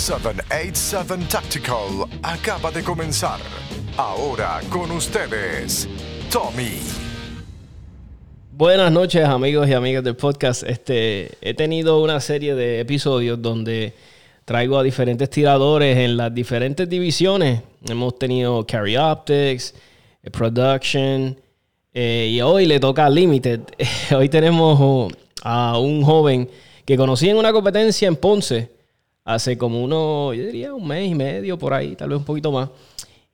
787 Tactical acaba de comenzar. Ahora con ustedes, Tommy. Buenas noches amigos y amigas del podcast. Este, he tenido una serie de episodios donde traigo a diferentes tiradores en las diferentes divisiones. Hemos tenido Carry Optics, eh, Production, eh, y hoy le toca Limited. hoy tenemos a un joven que conocí en una competencia en Ponce hace como uno, yo diría un mes y medio por ahí, tal vez un poquito más.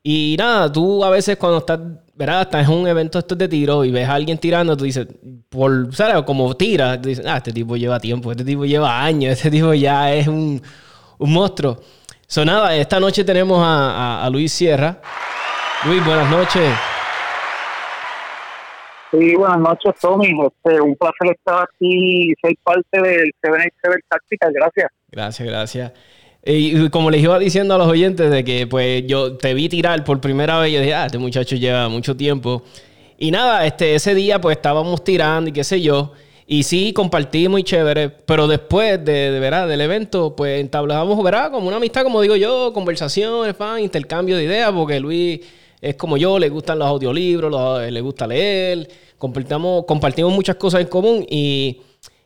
Y nada, tú a veces cuando estás, ¿verdad? Estás en un evento de tiro y ves a alguien tirando, tú dices, por, ¿sabes? Como tira, tú dices, ah, este tipo lleva tiempo, este tipo lleva años, este tipo ya es un, un monstruo. So nada, esta noche tenemos a Luis Sierra. Luis, buenas noches. Sí, buenas noches, Tommy. Este, un placer estar aquí y ser parte del 787 Tácticas. Gracias. Gracias, gracias. Y como les iba diciendo a los oyentes de que pues yo te vi tirar por primera vez, yo dije, ah, este muchacho lleva mucho tiempo. Y nada, este, ese día pues estábamos tirando y qué sé yo. Y sí, compartimos muy chévere, pero después de, de ¿verdad? del evento, pues entablamos, ¿verdad? Como una amistad, como digo yo, conversaciones, fan, intercambio de ideas, porque Luis es como yo, le gustan los audiolibros, le gusta leer, compartimos, compartimos muchas cosas en común y,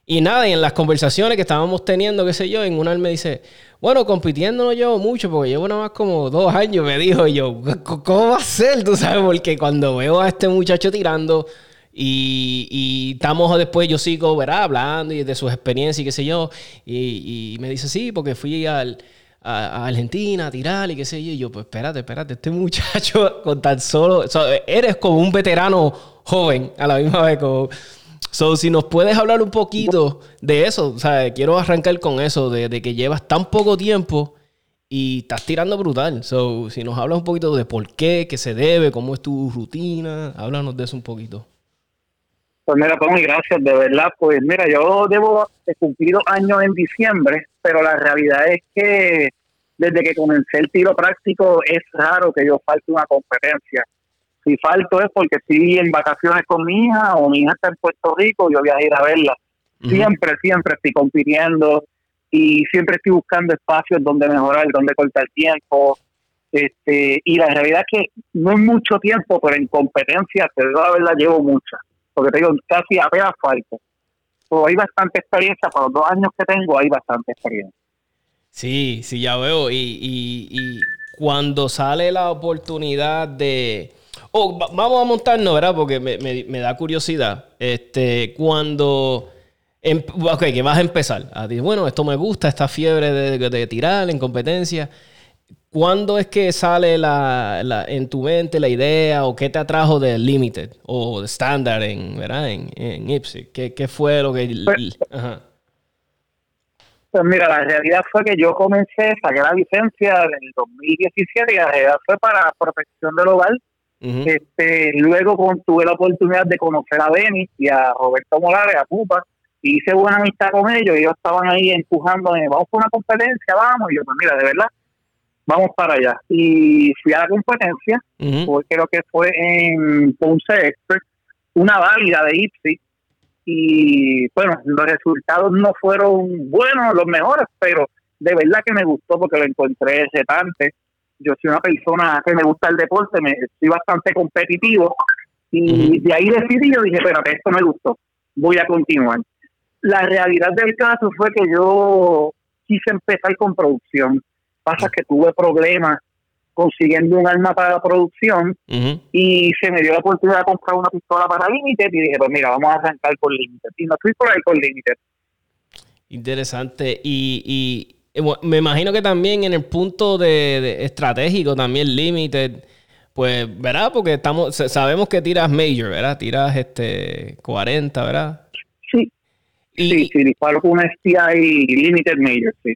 y nada, y en las conversaciones que estábamos teniendo, qué sé yo, en una él me dice, bueno, compitiendo no llevo mucho porque llevo nada más como dos años, me dijo, y yo, ¿cómo va a ser? Tú sabes, porque cuando veo a este muchacho tirando y, y estamos después, yo sigo, ¿verdad? Hablando y de sus experiencias y qué sé yo, y, y me dice, sí, porque fui al a, Argentina a tirar y qué sé yo. Y yo, pues espérate, espérate, este muchacho con tan solo. eres como un veterano joven a la misma vez. Como, so, si nos puedes hablar un poquito de eso, o sea, quiero arrancar con eso, de, que llevas tan poco tiempo y estás tirando brutal. So, si nos hablas un poquito de por qué, qué se debe, cómo es tu rutina, háblanos de eso un poquito. Pues mira, Tommy, gracias, de verdad. Pues mira, yo debo de cumplir años en diciembre, pero la realidad es que desde que comencé el tiro práctico es raro que yo falte una competencia. Si falto es porque estoy en vacaciones con mi hija o mi hija está en Puerto Rico y yo voy a ir a verla. Siempre, siempre estoy compitiendo y siempre estoy buscando espacios donde mejorar, donde cortar tiempo. Este, y la realidad es que no es mucho tiempo, pero en competencia, te digo la verdad, llevo mucha porque te digo, casi apenas falta. Pero hay bastante experiencia, para los dos años que tengo hay bastante experiencia. Sí, sí, ya veo. Y, cuando sale la oportunidad de... Oh, vamos a montarnos, ¿verdad? Porque me, da curiosidad. Este, cuando... Em, ok, que vas a empezar. A decir, bueno, esto me gusta, esta fiebre de, de tirar en competencia. ¿Cuándo es que sale la, en tu mente la idea o qué te atrajo de Limited o de Standard en, ¿verdad? en, en Ipsy? ¿Qué, fue lo que...? Pues, pues, mira, la realidad fue que yo comencé, saqué la licencia en el 2017 y la realidad fue para protección del hogar. Este, luego tuve la oportunidad de conocer a Benny y a Roberto Morales, a Pupa, y hice buena amistad con ellos y ellos estaban ahí empujándome, vamos por una competencia, vamos. Y yo, pues mira, de verdad, vamos para allá. Y fui a la competencia, creo que fue en Ponce Expert, una válida de IPSI. Y bueno, los resultados no fueron buenos, los mejores, pero de verdad que me gustó porque lo encontré retante. Yo soy una persona que me gusta el deporte, me, soy bastante competitivo. Y de ahí decidí, yo dije, espérate, esto me gustó, voy a continuar. La realidad del caso fue que yo quise empezar con producción Pasa que tuve problemas consiguiendo un arma para la producción y se me dio la oportunidad de comprar una pistola para Limited y dije, pues mira, vamos a arrancar con Limited. Y no estoy por ahí con Limited. Interesante. Y, y me imagino que también en el punto de, estratégico también Limited, pues, ¿verdad? Porque estamos sabemos que tiras Major, ¿verdad? Tiras este 40, ¿verdad? Sí. sí, sí, disparo con un STI Limited Major, sí.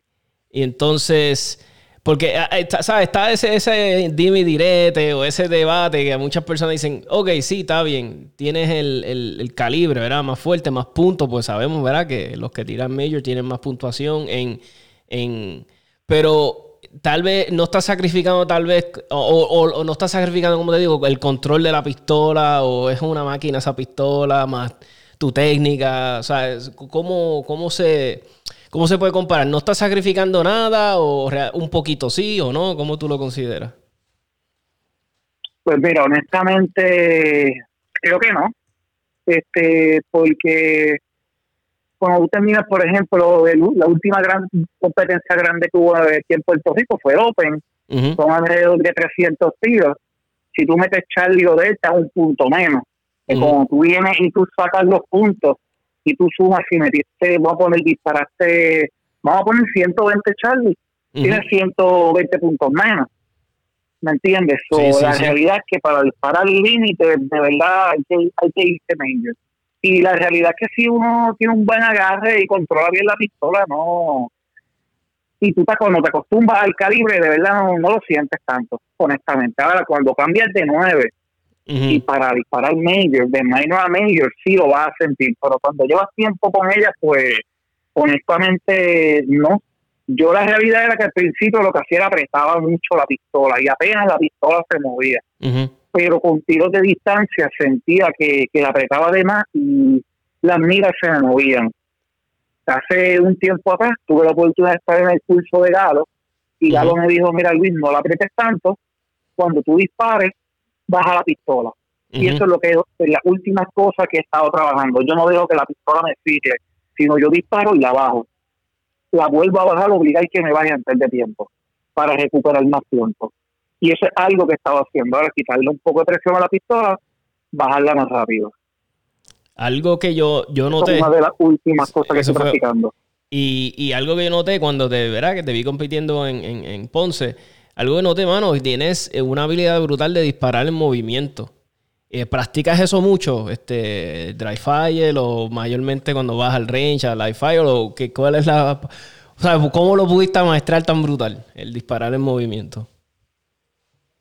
Y entonces porque, ah, ¿sabes? Está ese, ese dime direte o ese debate que muchas personas dicen, ok, sí, está bien, tienes el, calibre, ¿verdad? Más fuerte, más puntos, pues sabemos, ¿verdad? Que los que tiran Major tienen más puntuación en... en pero tal vez no está sacrificando, tal vez, o, no está sacrificando, como te digo, el control de la pistola, o es una máquina esa pistola, más tu técnica, o sea, ¿cómo, cómo se ¿Cómo se puede comparar? ¿No estás sacrificando nada o un poquito sí o no? ¿Cómo tú lo consideras? Pues mira, honestamente, creo que no. Este, porque cuando tú terminas, por ejemplo, la última gran competencia grande que hubo aquí en Puerto Rico fue el Open, con alrededor de 300 tiros. Si tú metes Charlie o Delta, un punto menos. Como tú vienes y tú sacas los puntos y tú sumas y metiste, vamos a poner, disparaste, vamos a poner 120 Charlie, tienes 120 puntos menos. ¿Me entiendes? la realidad es que para disparar el límite, de verdad, hay que, hay que irse major. Y la realidad es que si uno tiene un buen agarre y controla bien la pistola, no. Y tú cuando te acostumbras al calibre, de verdad no, lo sientes tanto, honestamente. Ahora, cuando cambias de 9 y para disparar major, de minor a major, sí lo vas a sentir. Pero cuando llevas tiempo con ella, pues honestamente no. Yo la realidad era que al principio lo que hacía era apretaba mucho la pistola y apenas la pistola se movía pero con tiros de distancia sentía que, que la apretaba de más y las miras se me movían. Hace un tiempo atrás tuve la oportunidad de estar en el curso de Galo y Galo me dijo, mira Luis, no la apretes tanto, cuando tú dispares, baja la pistola. Y eso es lo que es la última cosa que he estado trabajando. Yo no dejo que la pistola me fije, sino yo disparo y la bajo. La vuelvo a bajar, obligar que me vaya antes de tiempo para recuperar más tiempo. Y eso es algo que estaba haciendo. Ahora, quitarle un poco de presión a la pistola, bajarla más rápido. Algo que yo, yo noté. Es una de las últimas cosas que estoy practicando. Y, y, algo que yo noté cuando te, ¿verdad? que te vi compitiendo en, en, Ponce, algo que noté, mano, tienes eh, una habilidad brutal de disparar en movimiento. Eh, ¿Practicas eso mucho? Este, dry fire o mayormente cuando vas al range, al live fire? O que, ¿Cuál es la. O sea, ¿cómo lo pudiste maestrar tan brutal, el disparar en movimiento?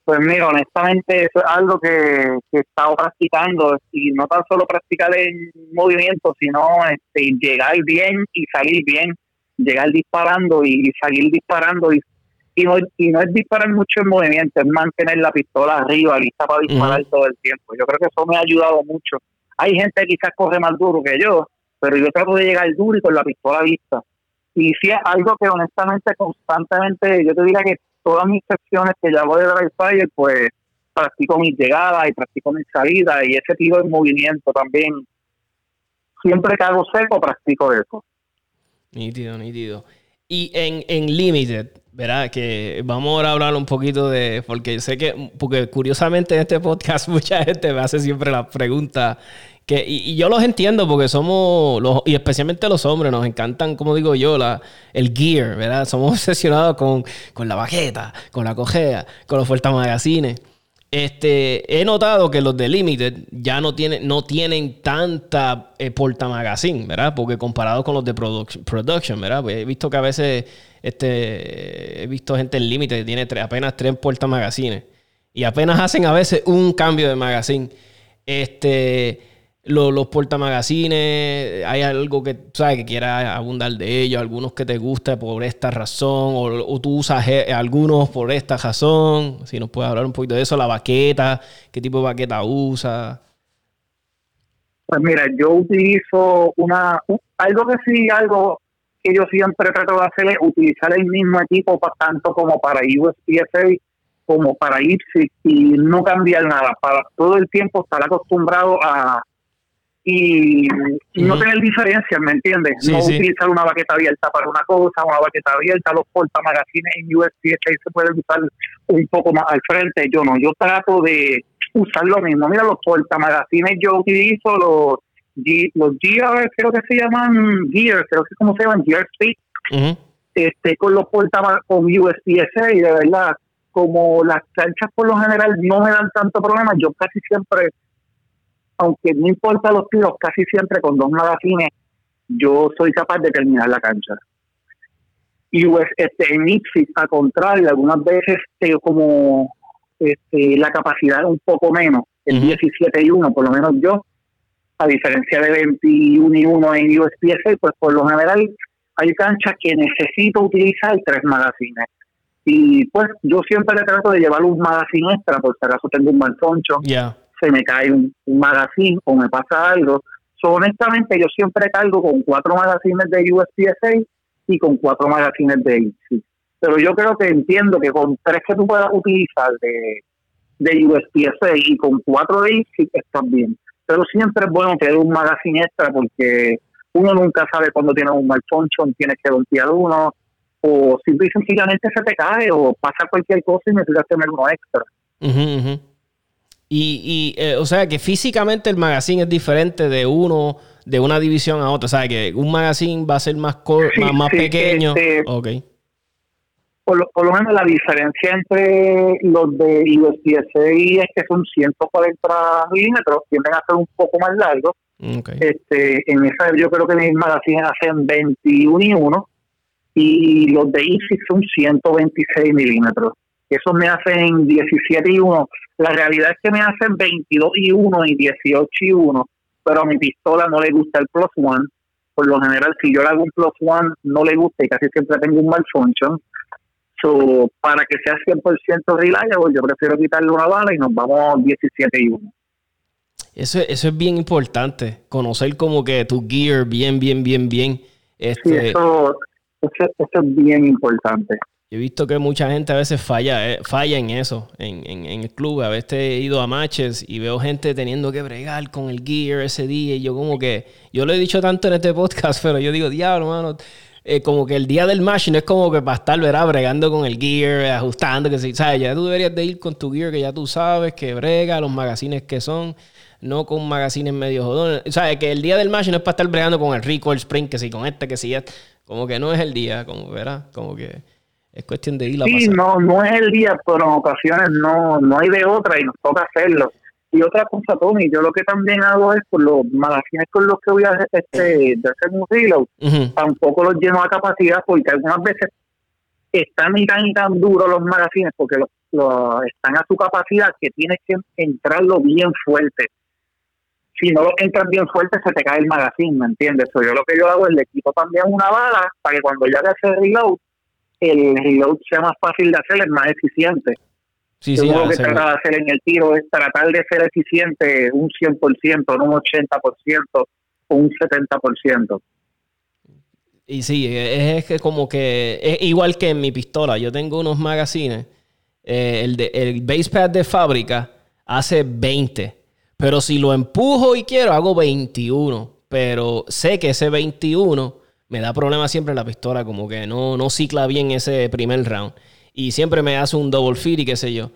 Pues mira, honestamente eso es algo que, he estado practicando y no tan solo practicar en movimiento, sino este, llegar bien y salir bien, llegar disparando y, salir disparando y, y, no, y no es disparar mucho en movimiento, es mantener la pistola arriba, lista para disparar todo el tiempo. Yo creo que eso me ha ayudado mucho. Hay gente que quizás corre más duro que yo, pero yo trato de llegar duro y con la pistola lista. Y si es algo que honestamente constantemente, yo te diría que todas mis secciones que voy de Dry Fire, pues practico mis llegadas y practico mis salidas y ese tipo de movimiento también. Siempre que hago seco, practico eso. Nítido, nítido. Y en, en Limited, ¿verdad? Que vamos ahora a hablar un poquito de. Porque sé que, porque curiosamente en este podcast mucha gente me hace siempre la pregunta y, yo los entiendo porque somos, y especialmente los hombres, nos encantan, como digo yo, el gear, ¿verdad? Somos obsesionados con, la baqueta, con la cojea, con los fuertes magazines. Este, he notado que los de Limited ya no tienen, no tienen tanta eh, ¿verdad? Porque comparado con los de production, ¿verdad? Pues he visto que a veces este, he visto gente en Limited que tiene apenas tres porta magazines y apenas hacen a veces un cambio de magazine. Este, los, los portamagazines, hay algo que, ¿sabes? que quieras abundar de ellos, algunos que te gusta por esta razón, o, tú usas algunos por esta razón. Si nos puedes hablar un poquito de eso, la baqueta, qué tipo de baqueta usa. Pues mira, yo utilizo una, algo que sí, algo que yo siempre trato de hacer es utilizar el mismo equipo tanto como para USPSA como para IPSI y no cambiar nada, para todo el tiempo estar acostumbrado a, y, no tener diferencias, ¿me entiendes? no utilizar una baqueta abierta para una cosa, una baqueta abierta, los portamagazines en USPSA se pueden usar un poco más al frente, yo no, yo trato de usar lo mismo. Mira, los portamagazines yo utilizo los los Gear, creo que se llaman Gear, creo que como se llaman Gear Speed, este, con los portamagazines con USPSA y de verdad, como las canchas por lo general no me dan tanto problema, yo casi siempre aunque no importa los tiros, casi siempre con dos magazines yo soy capaz de terminar la cancha. Y pues, este, en Ipsis, a contrario, algunas veces tengo como este, la capacidad un poco menos, el 17 y 1, por lo menos yo, a diferencia de 21 y 1 en USPSA, pues por lo general hay canchas que necesito utilizar tres magazines. Y pues yo siempre le trato de llevar un magazine extra, por si acaso tengo un mal soncho se me cae un, magazine o me pasa algo. honestamente, yo siempre cargo con cuatro magazines de USPSA y con cuatro magazines de Easy. Pero yo creo que entiendo que con tres que tú puedas utilizar de, de USB-C y con cuatro de Easy estás bien. Pero siempre es bueno tener un magazine extra porque uno nunca sabe cuándo tiene un malfunction, tienes que voltear uno, o simple y sencillamente se te cae, o pasa cualquier cosa y necesitas tener uno extra. Y, y eh, o sea, que físicamente el magazine es diferente de uno, de una división a otra. O sea, que un magazine va a ser más, más, pequeño. Este, por, lo, por lo menos la diferencia entre los de USB-C es que son 140 milímetros, tienden a ser un poco más largos este, en esa yo creo que mis magazines hacen 21 y 1 y los de Easy son 126 milímetros. Eso me hacen 17 y 1. La realidad es que me hacen 22 y 1 y 18 y 1, pero a mi pistola no le gusta el plus one. Por lo general, si yo le hago un plus one, no le gusta y casi siempre tengo un malfunction. So, para que sea 100% reliable, yo prefiero quitarle una bala y nos vamos 17 y 1. Eso, eso es bien importante, conocer como que tu gear bien, bien, bien, bien. Este, sí, eso, es bien importante. He visto que mucha gente a veces falla, eh, falla en eso, en, en, el club. A veces he ido a matches y veo gente teniendo que bregar con el gear ese día. Y yo como que, yo lo he dicho tanto en este podcast, pero yo digo, diablo, mano, eh, como que el día del match no es como que para estar, ¿verdad? Bregando con el gear, ajustando, que ¿sabes? Ya tú deberías de ir con tu gear que ya tú sabes, que brega, los magazines que son no con magazines medio jodones. O sea, que el día del match no es para estar bregando con el Rico, el Spring, que si con este, que si. Como que no es el día, como verás, como que es cuestión de ir a Sí, no, no es el día, pero en ocasiones no, no hay de otra y nos toca hacerlo. Y otra cosa, Tony, yo lo que también hago es con los magazines con los que voy a hacer, este, de hacer un reload, tampoco los lleno a capacidad porque algunas veces están y tan y tan duros los magazines porque los, están a su capacidad que tienes que entrarlo bien fuerte si no lo entran bien fuerte se te cae el magazine, ¿me entiendes? yo lo que yo hago es le quito también una bala para que cuando ya haga ese reload, el reload sea más fácil de hacer, es más eficiente. Sí, sí, lo que trata de hacer en el tiro es tratar de ser eficiente un 100%, no un 80% o un 70%. Y sí, es, que como que es igual que en mi pistola. Yo tengo unos magazines. Eh, el, de, el base pad de fábrica hace 20 pero si lo empujo y quiero, hago 21. Pero sé que ese 21 me da problema siempre la pistola, como que no, no cicla bien ese primer round. Y siempre me hace un double fit y qué sé yo.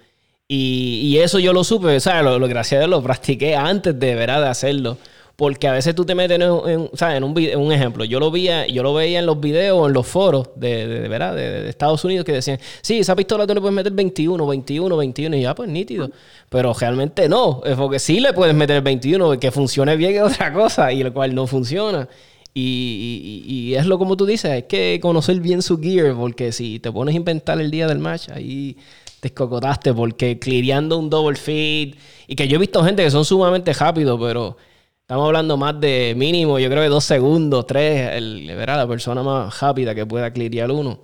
Y, eso yo lo supe, ¿sabes? Lo, lo, gracias a Dios lo practiqué antes de, ¿verdad? de hacerlo. Porque a veces tú te metes en, ¿sabes? en un, un ejemplo. Yo lo, veía, yo lo veía en los videos en los foros de, de, ¿verdad? De, Estados Unidos que decían, sí, esa pistola tú le puedes meter 21, 21, 21. Y ya, pues nítido. Pero realmente no. Es porque sí le puedes meter 21, que funcione bien es otra cosa. Y lo cual no funciona. Y, es lo como tú dices, hay que conocer bien su gear. Porque si te pones a inventar el día del match, ahí te escocotaste. Porque cleareando un double feed. Y que yo he visto gente que son sumamente rápidos, pero Estamos hablando más de mínimo, yo creo que dos segundos, tres, el, ¿verdad? la persona más rápida que pueda clirear uno.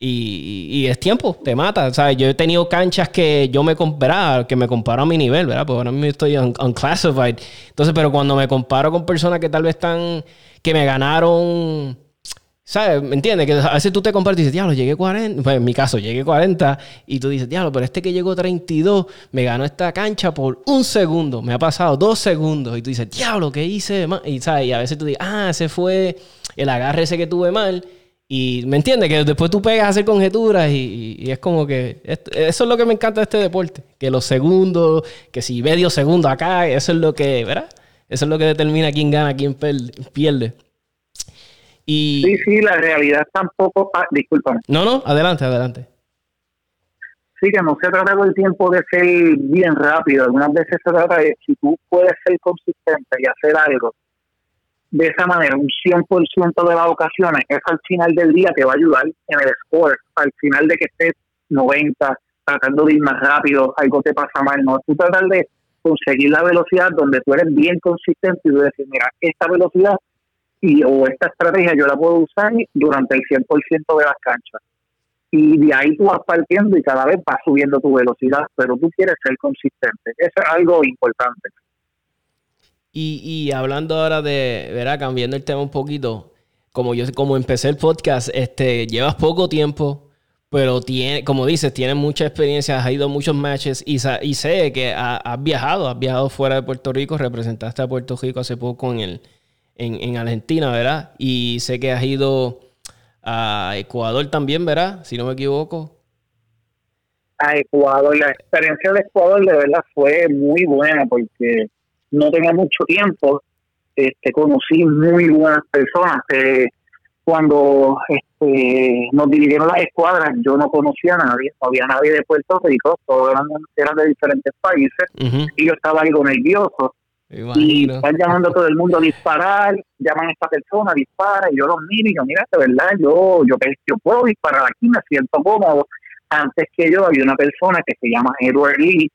Y, y, es tiempo, te mata. ¿sabes? Yo he tenido canchas que yo me comparaba, que me comparo a mi nivel, ¿verdad? Porque ahora mismo estoy unclassified. Entonces, pero cuando me comparo con personas que tal vez están, que me ganaron ¿Sabes? ¿Me entiendes? Que a veces tú te compartes y dices, diablo, llegué 40. Pues en mi caso, llegué 40. Y tú dices, diablo, pero este que llegó 32 me ganó esta cancha por un segundo. Me ha pasado dos segundos. Y tú dices, diablo, ¿qué hice? Y, ¿sabes? y a veces tú dices, ah, ese fue el agarre ese que tuve mal. Y me entiendes que después tú pegas a hacer conjeturas y, es como que eso es lo que me encanta de este deporte, que los segundos, que si medio segundo acá, eso es lo que, ¿verdad? Eso es lo que determina quién gana, quién pierde. Sí, sí, la realidad tampoco. Ah, discúlpame. No, no, adelante, adelante. Sí, que no se trata todo el tiempo de ser bien rápido. Algunas veces se trata de si tú puedes ser consistente y hacer algo de esa manera, un 100% de las ocasiones, eso al final del día te va a ayudar en el score. Al final de que estés 90, tratando de ir más rápido, algo te pasa mal. No, tú tratar de conseguir la velocidad donde tú eres bien consistente y tú decir, mira, esta velocidad y o esta estrategia yo la puedo usar durante el 100% de las canchas. Y de ahí tú vas partiendo y cada vez vas subiendo tu velocidad, pero tú quieres ser consistente. Eso es algo importante. Y, y hablando ahora de, ¿verdad? Cambiando el tema un poquito, como yo como empecé el podcast, este, llevas poco tiempo, pero tiene, como dices, tienes mucha experiencia, has ido a muchos matches y, y sé que has viajado, has viajado fuera de Puerto Rico, representaste a Puerto Rico hace poco en, el, en Argentina, ¿verdad? Y sé que has ido a Ecuador también, ¿verdad? Si no me equivoco. A Ecuador, la experiencia de Ecuador de verdad fue muy buena porque no tenía mucho tiempo, este, conocí muy buenas personas. Eh, cuando este, nos dividieron las escuadras, yo no conocía a nadie, no había nadie de Puerto Rico, todos eran, de diferentes países, y yo estaba algo nervioso. Y están llamando a todo el mundo a disparar, llaman a esta persona, dispara, y yo los miro y yo, mira, de verdad, yo, yo, yo puedo disparar aquí, me siento cómodo. Antes que yo había una persona que se llama Edward Lee,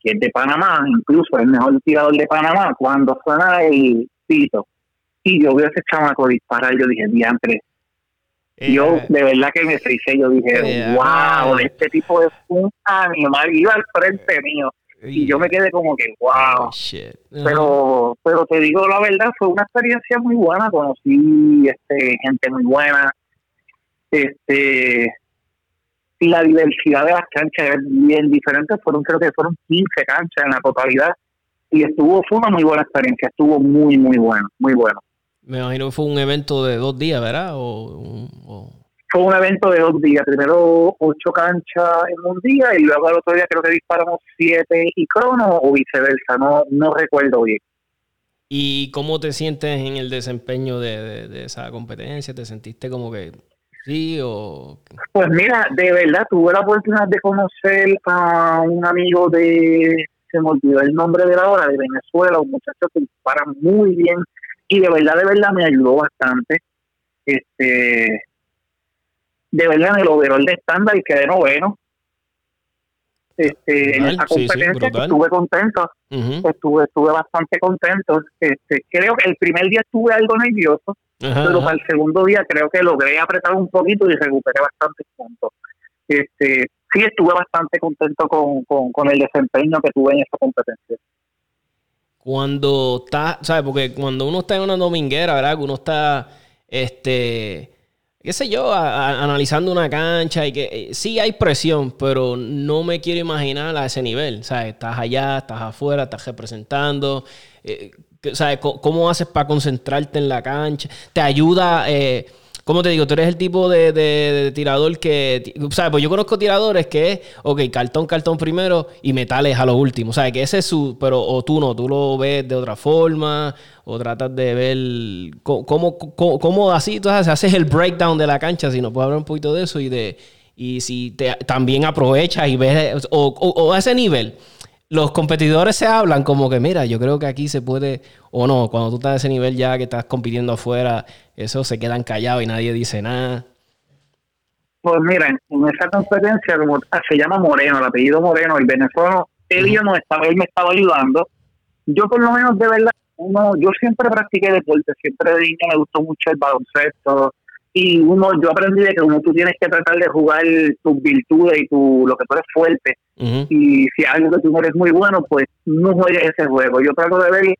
que es de Panamá, incluso el mejor tirador de Panamá, cuando suena el pito, y yo veo a ese chamaco disparar, yo dije, diantre. Yo eh, de verdad que me hice, yo dije, wow, este tipo es un animal, iba al frente mío. Y yo me quedé como que, wow. Oh, pero, pero te digo la verdad, fue una experiencia muy buena. Conocí este, gente muy buena. Este, la diversidad de las canchas es bien diferente. Fueron, creo que fueron 15 canchas en la totalidad. Y estuvo, fue una muy buena experiencia. Estuvo muy, muy bueno, muy bueno. Me imagino que fue un evento de dos días, ¿verdad? o fue un evento de dos días. Primero ocho canchas en un día y luego al otro día creo que disparamos siete y crono o viceversa. No, no recuerdo bien. ¿Y cómo te sientes en el desempeño de, esa competencia? ¿Te sentiste como que sí o...? Pues mira, de verdad tuve la oportunidad de conocer a un amigo de... Se me olvidó el nombre de la hora, de Venezuela, un muchacho que dispara muy bien y de verdad, de verdad me ayudó bastante. Este de verdad en el overall de estándar y quedé noveno. Este, en esa competencia estuve contento, estuve, estuve bastante contento. Este, creo que el primer día estuve algo nervioso, pero para el segundo día creo que logré apretar un poquito y recuperé bastante puntos. Este, sí estuve bastante contento con, con, con el desempeño que tuve en esa competencia cuando está, ¿sabes? Porque cuando uno está en una dominguera, ¿verdad? Que uno está, este, qué sé yo, analizando una cancha y que eh, sí hay presión, pero no me quiero imaginar a ese nivel. ¿Sabes? Estás allá, estás afuera, estás representando. Eh, ¿Sabes? ¿Cómo haces para concentrarte en la cancha? ¿Te ayuda? Eh, ¿Cómo te digo? Tú eres el tipo de, tirador que. ¿Sabes? Pues yo conozco tiradores que es, ok, cartón, cartón primero y metales a lo último. ¿Sabes? Que ese es su. Pero o tú no, tú lo ves de otra forma o tratas de ver cómo, cómo, así entonces haces el breakdown de la cancha. Si nos puedes hablar un poquito de eso y de. Y si te, también aprovechas y ves. o a ese nivel los competidores se hablan como que, mira, yo creo que aquí se puede, o no, cuando tú estás a ese nivel ya que estás compitiendo afuera, eso se quedan callados y nadie dice nada. Pues mira, en esa competencia, como se llama Moreno, el apellido Moreno, el venezolano, él, yo no estaba, él me estaba ayudando. Yo por lo menos de verdad, uno, yo siempre practiqué deporte, siempre de niño me gustó mucho el baloncesto, y uno yo aprendí de que uno tú tienes que tratar de jugar tus virtudes y tu lo que tú eres fuerte. Y si algo que tú eres muy bueno pues no juegues ese juego. Yo trato de ver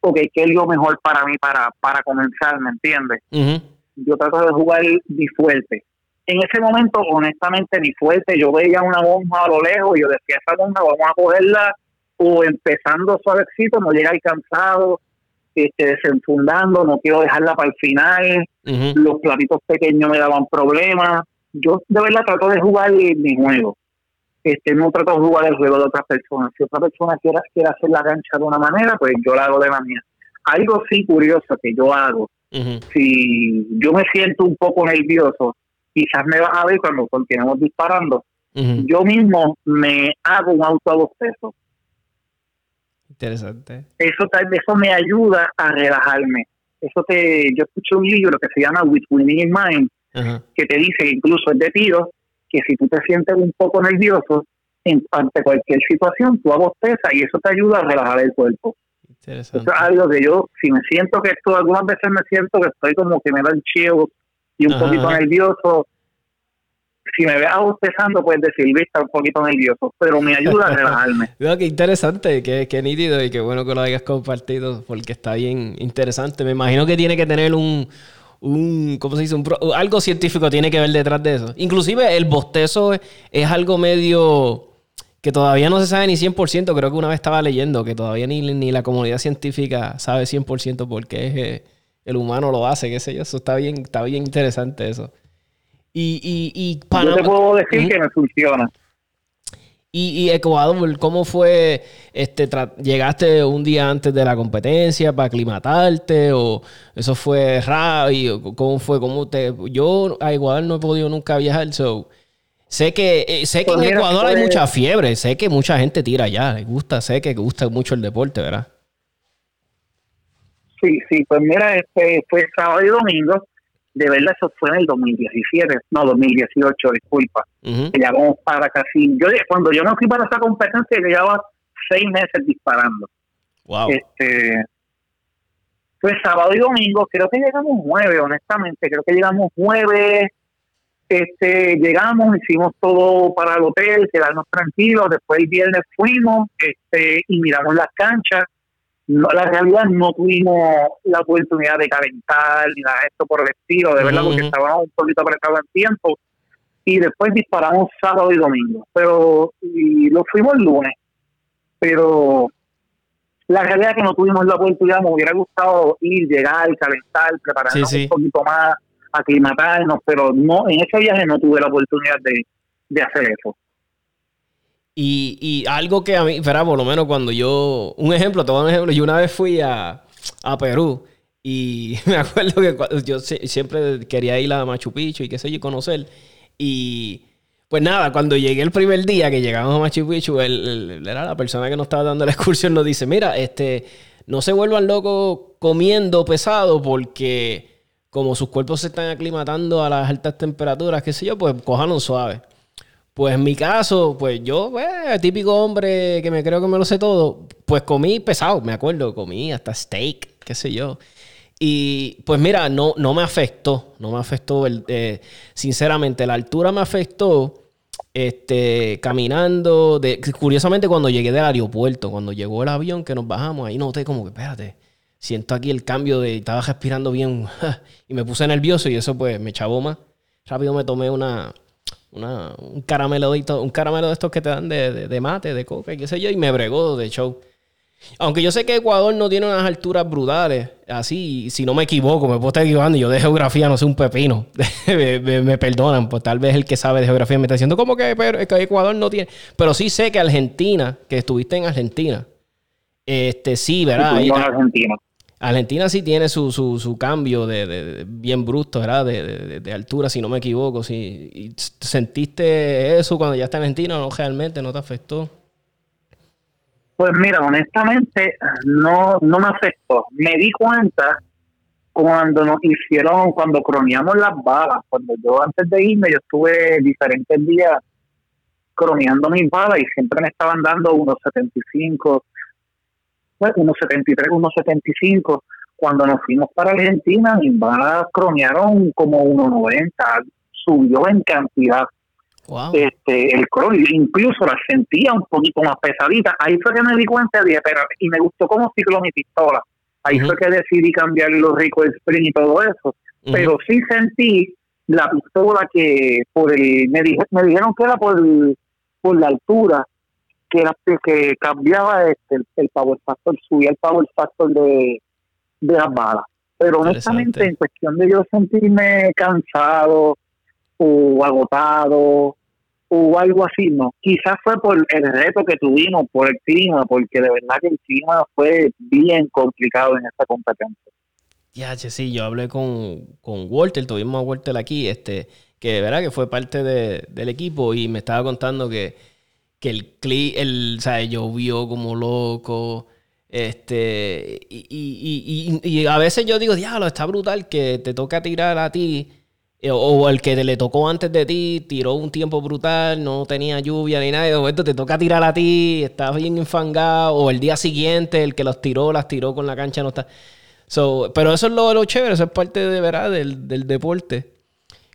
ok qué es lo mejor para mí para para comenzar me entiendes yo trato de jugar mi fuerte. En ese momento honestamente mi fuerte yo veía una bomba a lo lejos y yo decía esa bomba vamos a cogerla o empezando suavecito no llega cansado este, desenfundando, no quiero dejarla para el final, los platitos pequeños me daban problemas. Yo de verdad trato de jugar mi juego. Este, no trato de jugar el juego de otras personas. Si otra persona quiere, quiere hacer la cancha de una manera, pues yo la hago de la mía. Algo sí curioso que yo hago, si yo me siento un poco nervioso, quizás me vas a ver cuando continuemos disparando, yo mismo me hago un auto a dos pesos Interesante. Eso, eso me ayuda a relajarme. Eso te, yo escuché un libro que se llama With Winning in Mind, que te dice, incluso es de tiro, que si tú te sientes un poco nervioso en, ante cualquier situación, tú abostezas y eso te ayuda a relajar el cuerpo. Eso es algo que yo, si me siento que esto, algunas veces me siento que estoy como que me da el chivo y un poquito nervioso, si me ves bostezando, puedes decir, está un poquito nervioso, pero me ayuda a relajarme. qué interesante, qué, qué nítido y qué bueno que lo hayas compartido, porque está bien interesante. Me imagino que tiene que tener un, un ¿cómo se dice? algo científico tiene que ver detrás de eso. Inclusive el bostezo es, algo medio que todavía no se sabe ni 100%. Creo que una vez estaba leyendo que todavía ni, ni la comunidad científica sabe 100% por qué eh, el humano lo hace, qué sé yo. Eso está bien, está bien interesante eso. Y, y, y Yo te puedo decir que me funciona. Y, Ecuador, ¿cómo fue? Este, ¿Llegaste un día antes de la competencia para aclimatarte? ¿O eso fue rápido? ¿Cómo fue? ¿Cómo te...? Yo a Ecuador no he podido nunca viajar, so... Sé que, eh, sé que en pues Ecuador hay mucha fiebre, sé que mucha gente tira allá, le gusta, sé que gusta mucho el deporte, ¿verdad? Sí, sí, pues mira, este fue sábado y domingo, de verdad eso fue en el 2017, no, 2018, disculpa. Uh para casi, yo cuando yo me fui para esa competencia, llevaba seis meses disparando. Wow. Este, fue sábado y domingo, creo que llegamos nueve, honestamente, creo que llegamos nueve, este, llegamos, hicimos todo para el hotel, quedarnos tranquilos, después el viernes fuimos, este, y miramos las canchas, no, la realidad no tuvimos la oportunidad de calentar ni nada de esto por el estilo, de verdad, porque estábamos un poquito apretados en tiempo. Y después disparamos sábado y domingo, pero y lo fuimos el lunes. Pero la realidad es que no tuvimos la oportunidad, me hubiera gustado ir, llegar, calentar, prepararnos un poquito más, aclimatarnos, pero no en ese viaje no tuve la oportunidad de, de hacer eso. Y, algo que a mí, espera, por lo menos cuando yo, un ejemplo, te voy a un ejemplo, yo una vez fui a, a Perú y me acuerdo que yo siempre quería ir a Machu Picchu y qué sé yo, conocer. Y pues nada, cuando llegué el primer día que llegamos a Machu Picchu, él, era la persona que nos estaba dando la excursión, nos dice, mira, este, no se vuelvan locos comiendo pesado porque como sus cuerpos se están aclimatando a las altas temperaturas, qué sé yo, pues cojan suave. Pues en mi caso, pues yo, pues, típico hombre que me creo que me lo sé todo, pues comí pesado, me acuerdo, comí hasta steak, qué sé yo. Y pues mira, no, no me afectó, no me afectó, el, eh, sinceramente, la altura me afectó este, caminando, curiosamente cuando llegué del aeropuerto, cuando llegó el avión que nos bajamos, ahí noté como que, espérate, siento aquí el cambio de, estaba respirando bien y me puse nervioso y eso pues me chavó más. Rápido me tomé una, un caramelo un caramelo de estos que te dan de, mate, de coca y qué sé yo, y me bregó de show. Aunque yo sé que Ecuador no tiene unas alturas brutales, así, si no me equivoco, me puedo estar equivocando, yo de geografía no sé un pepino, me, perdonan, pues tal vez el que sabe de geografía me está diciendo, ¿cómo que, que Ecuador no tiene? Pero sí sé que Argentina, que estuviste en Argentina, este sí, ¿verdad? Argentina. Argentina sí tiene su, su, su cambio de, bien bruto, ¿verdad? De, altura, si no me equivoco. Si, ¿Sentiste eso cuando ya está en Argentina o no realmente? ¿No te afectó? Pues mira, honestamente no, no me afectó. Me di cuenta cuando nos hicieron, cuando croneamos las balas, cuando yo antes de irme, yo estuve diferentes días croneando mis balas y siempre me estaban dando unos 75, unos 73, unos 75. Cuando nos fuimos para Argentina, balas cronearon como unos 90, subió en cantidad. Este, el cron, incluso la sentía un poquito más pesadita. Ahí fue que me di cuenta de, pero, y me gustó cómo cicló mi pistola. Ahí fue que decidí cambiar los ricos spring y todo eso. Pero sí sentí la pistola que por el, me, me dijeron que era por, por la altura que era que cambiaba este, el, power factor, subía el power factor de, de las balas. Pero honestamente, en cuestión de yo sentirme cansado o agotado o algo así, no. Quizás fue por el reto que tuvimos, por el clima, porque de verdad que el clima fue bien complicado en esta competencia. Ya, sí, yo hablé con, con Walter, tuvimos a Walter aquí, este, que de verdad que fue parte de, del equipo y me estaba contando que el clip, el, sea, llovió como loco. Este, y, y, a veces yo digo, diablo, está brutal que te toca tirar a ti, eh, o, el que le tocó antes de ti tiró un tiempo brutal, no tenía lluvia ni nada, y de momento te toca tirar a ti, estás bien enfangado, o el día siguiente el que los tiró, las tiró con la cancha, no está. So, pero eso es lo, lo chévere, eso es parte de verdad del, del deporte.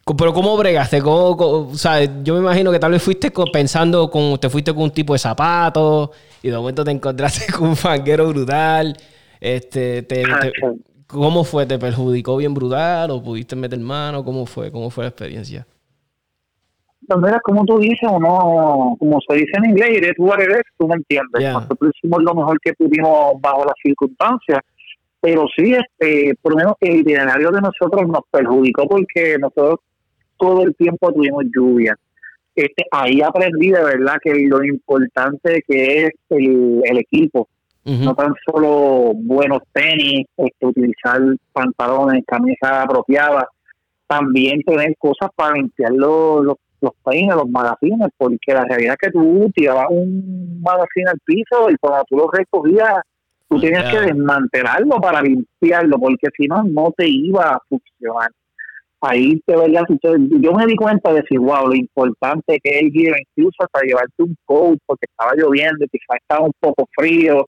Pero ¿cómo bregaste? o sea, yo me imagino que tal vez fuiste pensando, con, te fuiste con un tipo de zapatos y de momento te encontraste con un fanguero brutal. Este, te, ¿Cómo fue? ¿Te perjudicó bien brutal o pudiste meter mano? ¿Cómo fue? ¿Cómo fue la experiencia? Pues como tú dices, uno, como se dice en inglés, eres tú eres, tú me entiendes. Nosotros hicimos lo mejor que pudimos bajo las circunstancias, pero sí, este, por lo menos el itinerario de nosotros nos perjudicó porque nosotros todo el tiempo tuvimos lluvia. Este, ahí aprendí de verdad que lo importante que es el, equipo, no tan solo buenos tenis, este, utilizar pantalones, camisas apropiadas, también tener cosas para limpiar los, los, los peines, los magazines, porque la realidad es que tú tirabas un magazine al piso y cuando tú lo recogías, tú tenías que desmantelarlo para limpiarlo, porque si no, no te iba a funcionar ahí te veía, yo me di cuenta de decir, wow, lo importante que es el incluso hasta llevarte un coat porque estaba lloviendo, quizás estaba un poco frío.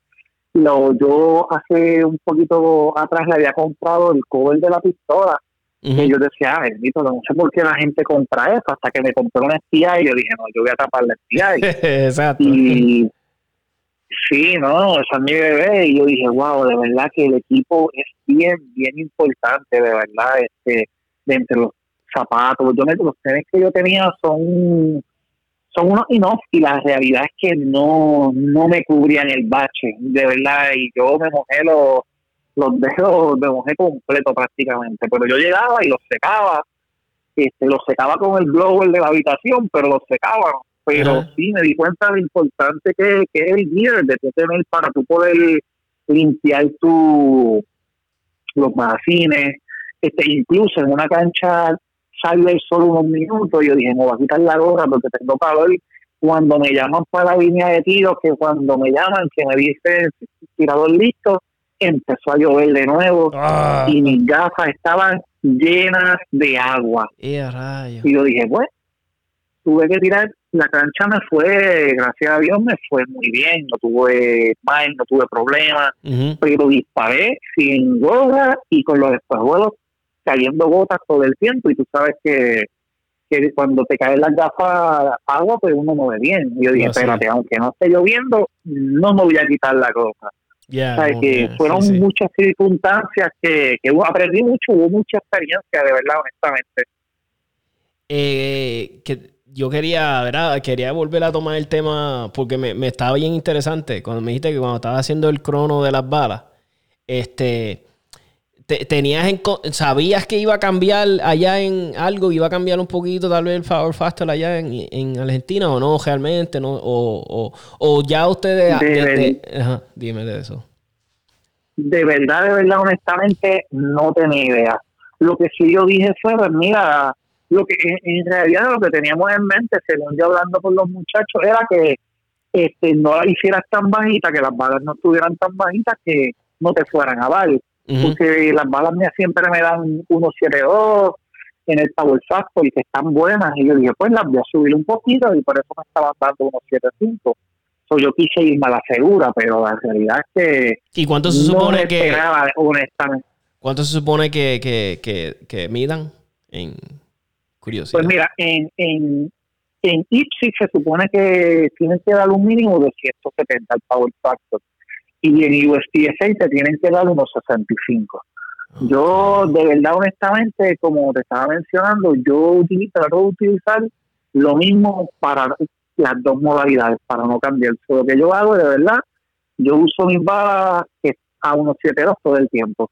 Lo, yo hace un poquito atrás le había comprado el cover de la pistola. Y yo decía, ah, no sé por qué la gente compra eso, hasta que me compré una espía y yo dije, no, yo voy a tapar la espía. Exacto. Y sí, no, esa es mi bebé. Y yo dije, wow, de verdad que el equipo es bien, bien importante, de verdad. Este, de entre los zapatos. Yo me, los tenis que yo tenía son son unos inox y la realidad es que no, no me cubrían el bache, de verdad, y yo me mojé los, los dedos, me mojé completo prácticamente, pero yo llegaba y los secaba, este, los secaba con el blower de la habitación, pero los secaba, pero sí me di cuenta de lo importante que, que es el gear, de tener para tú poder limpiar tu los magazines, este, incluso en una cancha sale solo unos minutos, yo dije, me voy a quitar la gorra porque tengo calor. Cuando me llaman para la línea de tiro, que cuando me llaman, que me dice tirador listo, empezó a llover de nuevo ah. y mis gafas estaban llenas de agua. y yo dije, bueno, tuve que tirar, la cancha me fue, gracias a Dios me fue muy bien, no tuve mal, no tuve problemas, pero disparé sin gorra y con los espejuelos cayendo gotas todo el tiempo y tú sabes que, que cuando te caen las gafas agua, pues uno no ve bien. Y yo dije, espérate, aunque no esté lloviendo, no me voy a quitar la cosa. o que fueron muchas circunstancias que, que aprendí mucho, hubo mucha experiencia, de verdad, honestamente. Eh, que yo quería, ¿verdad? Quería volver a tomar el tema porque me, me estaba bien interesante. Cuando me dijiste que cuando estaba haciendo el crono de las balas, este tenías sabías que iba a cambiar allá en algo, iba a cambiar un poquito tal vez el Power Faster allá en, Argentina o no realmente, no o, o, ya ustedes... dime de eso. De verdad, de verdad, honestamente, no tenía idea. Lo que sí yo dije fue, pues mira, lo que en, realidad lo que teníamos en mente, según yo hablando con los muchachos, era que este, no la hicieras tan bajita, que las balas no estuvieran tan bajitas, que no te fueran a valer porque las balas mías siempre me dan 1.72 en el Power Factor y que están buenas. Y yo dije, pues las voy a subir un poquito y por eso me estaban dando 1.75. So, yo quise irme a la segura, pero la realidad es que. ¿Y cuánto se supone que.? honestamente. ¿Cuánto se supone que, que, que, que midan en curiosidad? Pues mira, en, en, en se supone que tienen que dar un mínimo de 170 al Power Factor y en USPSA te tienen que dar unos 65. Yo, de verdad, honestamente, como te estaba mencionando, yo utilizo, trato de utilizar lo mismo para las dos modalidades, para no cambiar. Lo que yo hago, de verdad, yo uso mis balas a unos 7.2 todo el tiempo.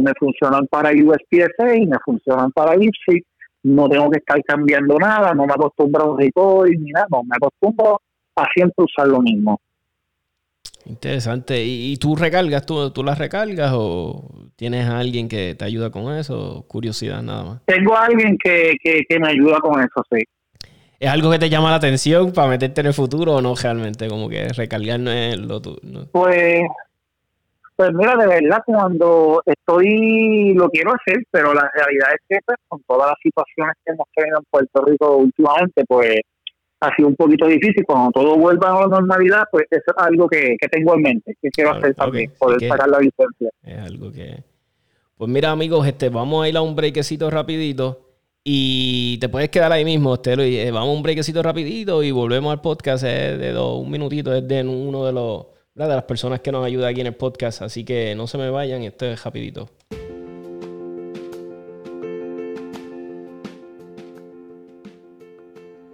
me funcionan para USPSA y me funcionan para IPSI. No tengo que estar cambiando nada, no me acostumbro a un recoil ni nada, no, me acostumbro a siempre usar lo mismo. Interesante. ¿Y, tú recargas? ¿Tú, ¿Tú las recargas o tienes a alguien que te ayuda con eso? Curiosidad nada más. Tengo a alguien que, que, me ayuda con eso, sí. ¿Es algo que te llama la atención para meterte en el futuro o no realmente? Como que recargar no es lo tuyo. Pues, pues mira, de verdad, cuando estoy, lo quiero hacer, pero la realidad es que pues, con todas las situaciones que hemos tenido en Puerto Rico últimamente, pues ha sido un poquito difícil. Cuando todo vuelva a la normalidad, pues eso es algo que, tengo en mente, que quiero hacer también, poder sacar la licencia. Es algo que... Pues mira, amigos, este, vamos a ir a un brequecito rapidito. Y te puedes quedar ahí mismo, este, eh, vamos a un brequecito rapidito y volvemos al podcast de dos, un minutito, es de uno de los, de las personas que nos ayuda aquí en el podcast. Así que no se me vayan, esto es rapidito.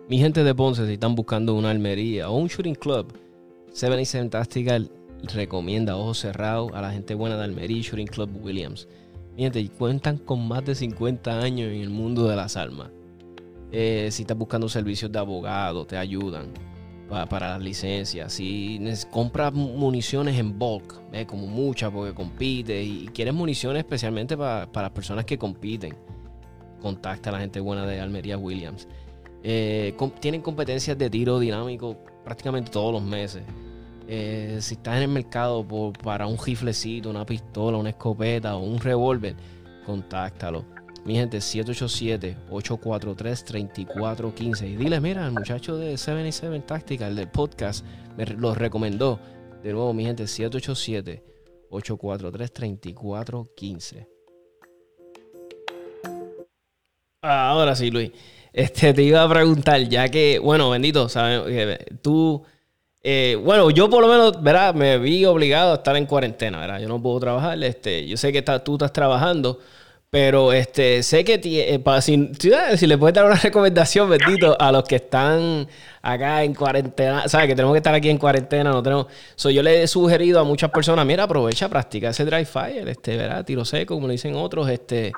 Mi gente de Ponce, si están buscando una almería o un shooting club, 77 Tactical recomienda ojos cerrados a la gente buena de Almería Shooting Club Williams. Mi gente, cuentan con más de 50 años en el mundo de las armas. Eh, si estás buscando servicios de abogado, te ayudan para, las licencias. Si compras municiones en bulk, como muchas porque compite y quieres municiones especialmente para, las personas que compiten, contacta a la gente buena de Almería Williams. Eh, tienen competencias de tiro dinámico prácticamente todos los meses. Eh, si estás en el mercado para un riflecito, una pistola, una escopeta o un revólver, contáctalo. Mi gente, 787-843-3415. Y dile, mira, el muchacho de 77 Tactical del podcast me lo recomendó. De nuevo, mi gente, 787-843-3415. Ahora sí, Luis. Este, te iba a preguntar, ya que, bueno, bendito, ¿sabes? Eh, tú, eh, bueno, yo por lo menos, ¿verdad? Me vi obligado a estar en cuarentena, ¿verdad? Yo no puedo trabajar, este, yo sé que tú estás trabajando, pero este, sé que eh, para, si, si, le puedes dar una recomendación, bendito, a los que están acá en cuarentena, ¿sabes? Que tenemos que estar aquí en cuarentena, no tenemos. So, yo le he sugerido a muchas personas, mira, aprovecha, practica ese dry fire, este, ¿verdad? Tiro seco, como dicen otros, este,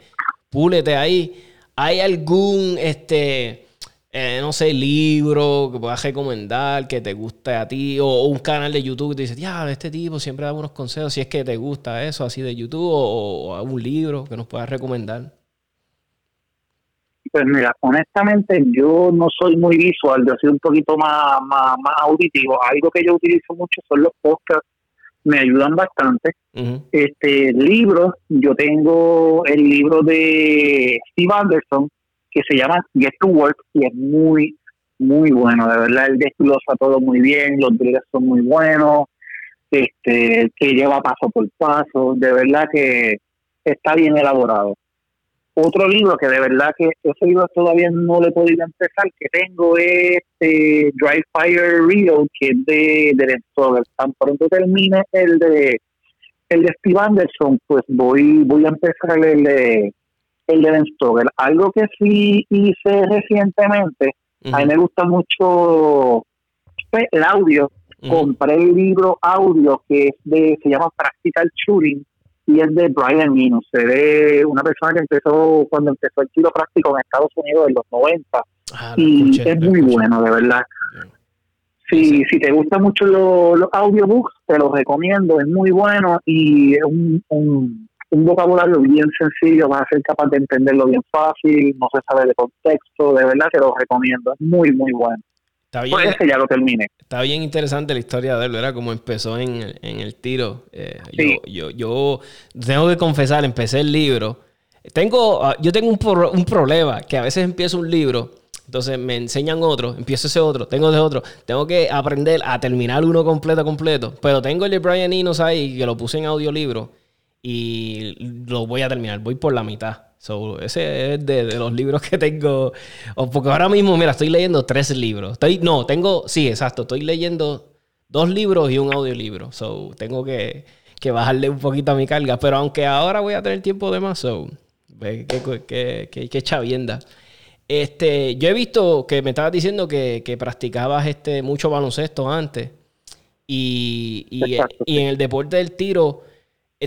púlete ahí. ¿Hay algún, este, eh, no sé, libro que puedas recomendar que te guste a ti? O, un canal de YouTube que te dice, ya, este tipo siempre da unos consejos, si es que te gusta eso, así de YouTube, o, algún libro que nos puedas recomendar. Pues mira, honestamente yo no soy muy visual, yo soy un poquito más, más, más auditivo. Algo que yo utilizo mucho son los podcasts me ayudan bastante. Este libro, yo tengo el libro de Steve Anderson que se llama Get to Work y es muy, muy bueno. De verdad, él desglosa todo muy bien, los drills son muy buenos, este, que lleva paso por paso. De verdad que está bien elaborado. Otro libro que de verdad que ese libro todavía no le he podido empezar, que tengo es este Dry Fire Real, que es de, de Tan pronto termine el de el de Steve Anderson, pues voy voy a empezar el de el de Algo que sí hice recientemente, a mí me gusta mucho pues, el audio. Compré el libro audio que es de se llama Practical Shooting y es de Brian Eno. Se ve una persona que empezó cuando empezó el tiro práctico en Estados Unidos en los 90 ah, y es muy bueno, de verdad. Si, si te gustan mucho los, audiobooks, te los recomiendo, es muy bueno y es un, un, vocabulario bien sencillo, vas a ser capaz de entenderlo bien fácil, no se sabe de contexto, de verdad te lo recomiendo, es muy, muy bueno. Está bien, pues ya lo terminé. Está bien interesante la historia de él, ¿verdad? Como empezó en, el tiro. Eh, yo, yo, tengo que confesar, empecé el libro. Tengo, ah, yo tengo un, un problema, que a veces empiezo un libro, entonces me enseñan otro, empiezo ese otro, tengo ese otro. Tengo que aprender a terminar uno completo, completo. Pero tengo el de Brian Enos ahí, que lo puse en audiolibro, y lo voy a terminar. Voy por la mitad. So, ese es de, los libros que tengo. porque ahora mismo, mira, estoy leyendo tres libros. Estoy, no, tengo, sí, exacto. Estoy leyendo dos libros y un audiolibro. So, tengo que, bajarle un poquito a mi carga. Pero aunque ahora voy a tener tiempo de más, so, qué, qué, qué, chavienda. Este, yo he visto que me estabas diciendo que, practicabas este, mucho baloncesto antes. Y, y en el deporte del tiro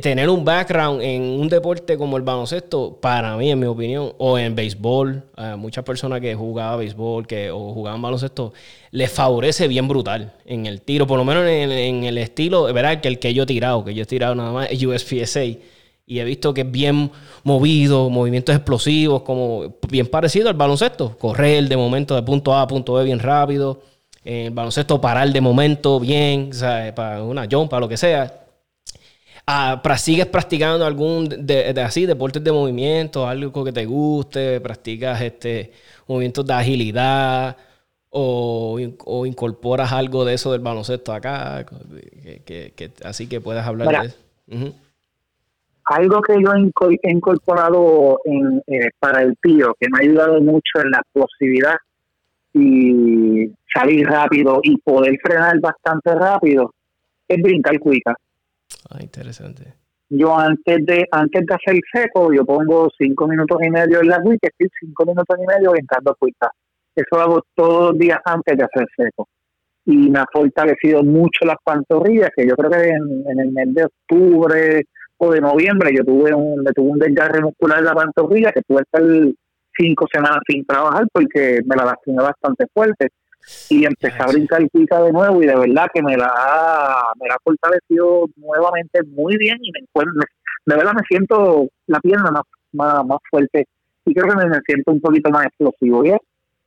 tener un background en un deporte como el baloncesto, para mí, en mi opinión, o en béisbol, a muchas personas que jugaban béisbol que, o jugaban baloncesto, les favorece bien brutal en el tiro, por lo menos en, el estilo, ¿verdad? Que el que yo he tirado, que yo he tirado nada más, es USPSA. Y he visto que es bien movido, movimientos explosivos, como bien parecido al baloncesto. Correr de momento de punto A a punto B bien rápido. El baloncesto parar de momento bien, o sea, para una jump, para lo que sea Ah, ¿Sigues practicando algún de, así deportes de movimiento, algo que te guste? ¿Practicas este movimientos de agilidad? O, incorporas algo de eso del baloncesto acá? Que, así que puedas hablar de eso. Algo que yo he incorporado eh, para el tío, que me ha ayudado mucho en la explosividad y salir rápido y poder frenar bastante rápido, es brincar cuica. Ah, interesante. Yo antes de antes de hacer seco, yo pongo cinco minutos y medio en la cuica, y cinco minutos y medio brincando cuica. Eso lo hago todos los días antes de hacer seco. Y me ha fortalecido mucho las pantorrillas, que yo creo que en, el mes de octubre o de noviembre yo tuve un, me tuve un desgarre muscular de la pantorrilla que tuve que estar cinco semanas sin trabajar porque me la lastimé bastante fuerte y empecé a brincar pica de nuevo y de verdad que me la ha, me la ha fortalecido nuevamente muy bien y me encuentro, de verdad me siento la pierna más, más, más fuerte y creo que me, siento un poquito más explosivo. Y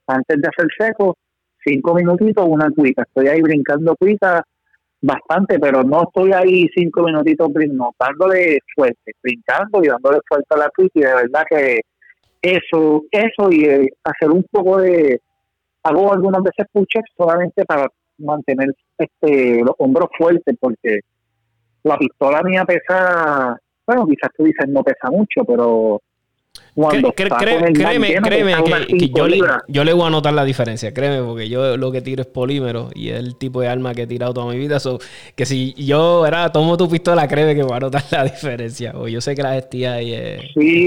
antes de hacer seco, cinco minutitos, una cuica. Estoy ahí brincando cuica bastante, pero no estoy ahí cinco minutitos no, dándole fuerte, brincando y dándole fuerte a la cuica y de verdad que eso, eso y eh, hacer un poco de hago algunas veces push solamente para mantener este los hombros fuertes porque la pistola mía pesa, bueno, quizás tú dices no pesa mucho, pero cuando créeme, créeme que, yo, le, yo, le, voy a notar la diferencia, créeme, porque yo lo que tiro es polímero y es el tipo de arma que he tirado toda mi vida. So, que si yo era, tomo tu pistola, créeme que voy a notar la diferencia. O yo sé que la gestía ahí es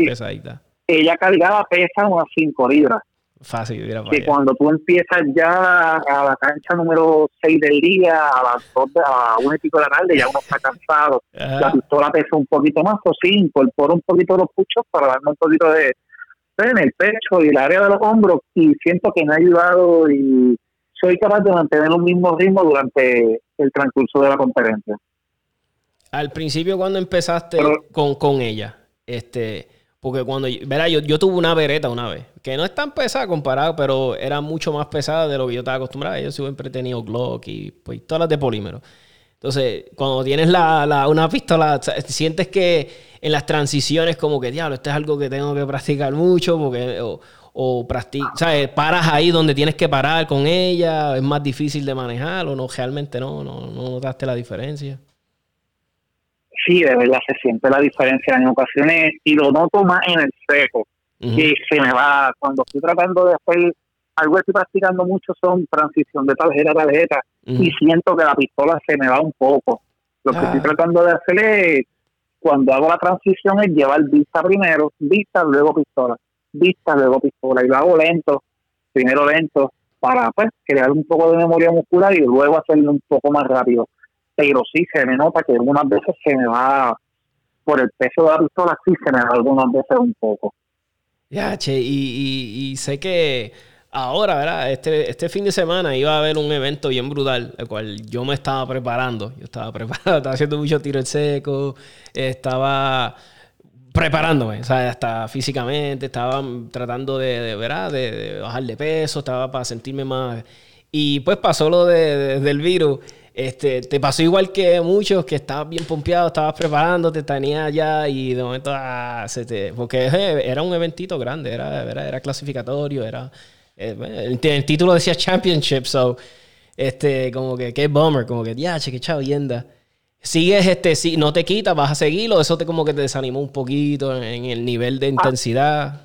pesadita. Ella cargada pesa unas 5 libras. Fácil, mira Que cuando tú empiezas ya a la cancha número 6 del día, a las 2 de a una y pico de la tarde, ya uno está cansado. La pistola pesa un poquito más, o sí, incorporo un poquito los puchos para darme un poquito de en el pecho y el área de los hombros y siento que me ha ayudado y soy capaz de mantener un mismo ritmo durante el transcurso de la conferencia. Al principio cuando empezaste con, con ella, este porque cuando, verá, yo, yo tuve una vereta una vez, que no es tan pesada comparado, pero era mucho más pesada de lo que yo estaba acostumbrado. Yo siempre he tenido Glock y pues, pistolas de polímero. Entonces, cuando tienes la, la, una pistola, sientes que en las transiciones como que, diablo, esto es algo que tengo que practicar mucho, porque, o, o ¿sabes? Paras ahí donde tienes que parar con ella, es más difícil de manejar, o no, realmente no, no, no notaste la diferencia sí, de verdad se siente la diferencia en ocasiones y lo noto más en el seco, que se me va, cuando estoy tratando de hacer algo que estoy practicando mucho son transición de tarjeta a tarjeta y siento que la pistola se me va un poco. Lo que estoy ah. tratando de hacer es, cuando hago la transición, es llevar vista primero, vista, luego pistola, vista, luego pistola, y lo hago lento, primero lento, para pues crear un poco de memoria muscular y luego hacerlo un poco más rápido pero sí se me nota que algunas veces se me va, por el peso de la pistola, sí se me va algunas veces un poco. Ya, che, y, sé que ahora, ¿verdad? Este, este fin de semana iba a haber un evento bien brutal, el cual yo me estaba preparando. Yo estaba preparado, estaba haciendo mucho tiro en seco, estaba preparándome, o sea, hasta físicamente, estaba tratando de, ¿verdad? de, bajar de peso, estaba para sentirme más... Y pues pasó lo de, del virus este, te pasó igual que muchos que estabas bien pompeado, estabas preparándote, tenías ya y de momento ah, se te, porque eh, era un eventito grande, era, era, clasificatorio, era eh, el, título decía Championship, so este, como que qué bummer, como que ya, che, qué yenda. Sigues, este, si no te quitas, vas a seguirlo, eso te como que te desanimó un poquito en, el nivel de ah.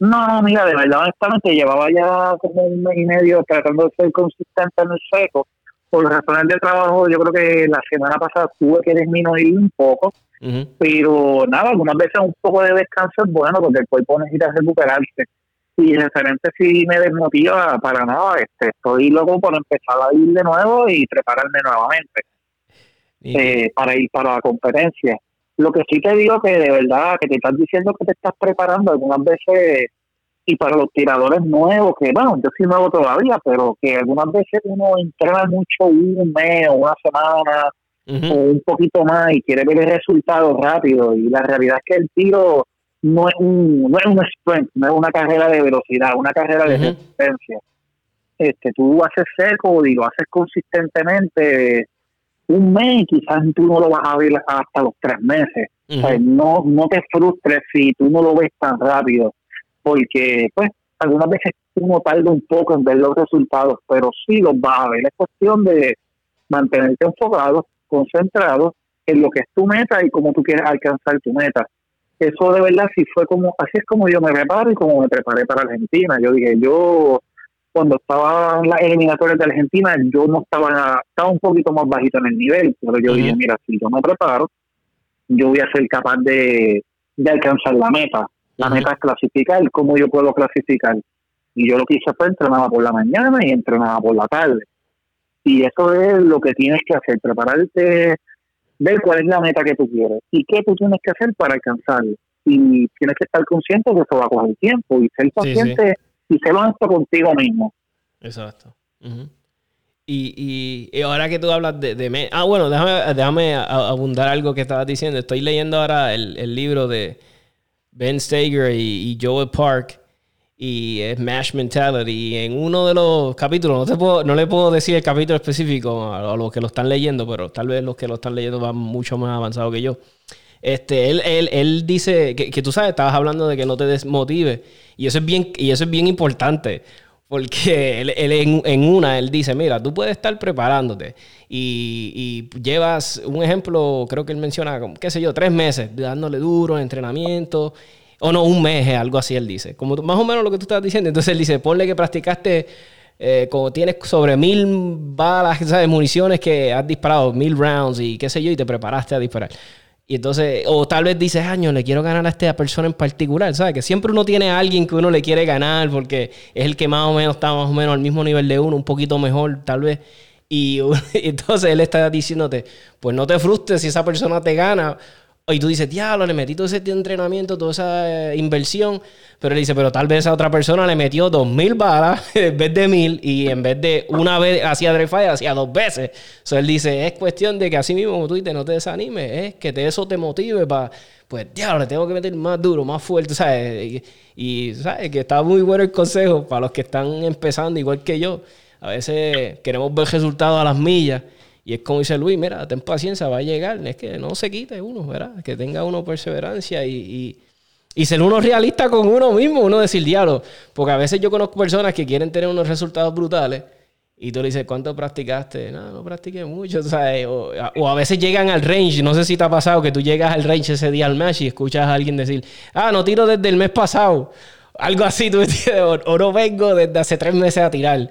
No, mira, de verdad, honestamente, llevaba ya como un mes y medio tratando de ser consistente en el seco. Por razones de trabajo, yo creo que la semana pasada tuve que disminuir un poco, pero nada, algunas veces un poco de descanso es bueno porque el cuerpo necesita recuperarse. Y referente si me desmotiva para nada, este, estoy loco por empezar a ir de nuevo y prepararme nuevamente eh, para ir para la conferencia. Lo que sí te digo que de verdad, que te estás diciendo que te estás preparando algunas veces, y para los tiradores nuevos, que bueno, yo soy nuevo todavía, pero que algunas veces uno entrena mucho un mes o una semana o un poquito más y quiere ver el resultado rápido. Y la realidad es que el tiro no es un, no es un sprint, no es una carrera de velocidad, una carrera de resistencia. Este, tú haces seco y lo haces consistentemente un mes quizás tú no lo vas a ver hasta los tres meses. no, no te frustres si tú no lo ves tan rápido, porque pues algunas veces uno tarda un poco en ver los resultados, pero sí los vas a ver. Es cuestión de mantenerte enfocado, concentrado en lo que es tu meta y cómo tú quieres alcanzar tu meta. Eso de verdad sí fue como, así es como yo me preparo y como me preparé para Argentina. Yo dije, yo cuando estaba en las eliminatorias de Argentina, yo no estaba, estaba un poquito más bajito en el nivel, pero yo dije, mira, si yo me preparo, yo voy a ser capaz de, alcanzar la meta. La meta es clasificar, ¿cómo yo puedo clasificar? Y yo lo que hice fue entrenaba por la mañana y entrenaba por la tarde. Y eso es lo que tienes que hacer, prepararte, ver cuál es la meta que tú quieres y qué tú tienes que hacer para alcanzarlo. Y tienes que estar consciente que eso va a coger tiempo y ser paciente y ser honesto contigo mismo. Exacto. y, y, ahora que tú hablas de... de ah, bueno, déjame, déjame abundar algo que estabas diciendo. Estoy leyendo ahora el, el libro de Ben Stager y, y Joel Park y es Mash Mentality. Y en uno de los capítulos, no, te puedo, no le puedo decir el capítulo específico a, los que lo están leyendo, pero tal vez los que lo están leyendo van mucho más avanzados que yo. Este, él, él, él dice que, que, tú sabes, estabas hablando de que no te desmotive. Y eso es bien, y eso es bien importante. Porque él, en, en, una, él dice, mira, tú puedes estar preparándote y, y, llevas un ejemplo, creo que él menciona, qué sé yo, tres meses dándole duro, entrenamiento, o no, un mes, algo así él dice. Como más o menos lo que tú estás diciendo. Entonces él dice, ponle que practicaste, eh, como tienes sobre mil balas, ¿sabes? Municiones que has disparado, mil rounds y qué sé yo, y te preparaste a disparar. Y entonces, o tal vez dices, año, le quiero ganar a esta persona en particular, ¿sabes? Que siempre uno tiene a alguien que uno le quiere ganar porque es el que más o menos está más o menos al mismo nivel de uno, un poquito mejor, tal vez. Y, entonces él está diciéndote, pues no te frustres si esa persona te gana, y tú dices, diablo, le metí todo ese entrenamiento, toda esa eh, inversión. Pero él dice, pero tal vez a otra persona le metió dos mil balas en vez de mil. Y en vez de una vez hacía Dre Fire, hacía dos veces. So, él dice, es cuestión de que así mismo, como tú dices, no te desanimes. Es que te, eso te motive para, pues, diablo, le tengo que meter más duro, más fuerte, ¿sabes? Y, ¿sabes? Que está muy bueno el consejo para los que están empezando, igual que yo. A veces queremos ver resultados a las millas. Y es como dice Luis, mira, ten paciencia, va a llegar. Es que no se quite uno, ¿verdad? Que tenga uno perseverancia y, y, ser uno realista con uno mismo, uno decir diablo. Porque a veces yo conozco personas que quieren tener unos resultados brutales y tú le dices, ¿cuánto practicaste? No, no practiqué mucho, ¿sabes? O, o, a veces llegan al range, no sé si te ha pasado que tú llegas al range ese día al match y escuchas a alguien decir, ah, no tiro desde el mes pasado. Algo así, tú o no vengo desde hace tres meses a tirar.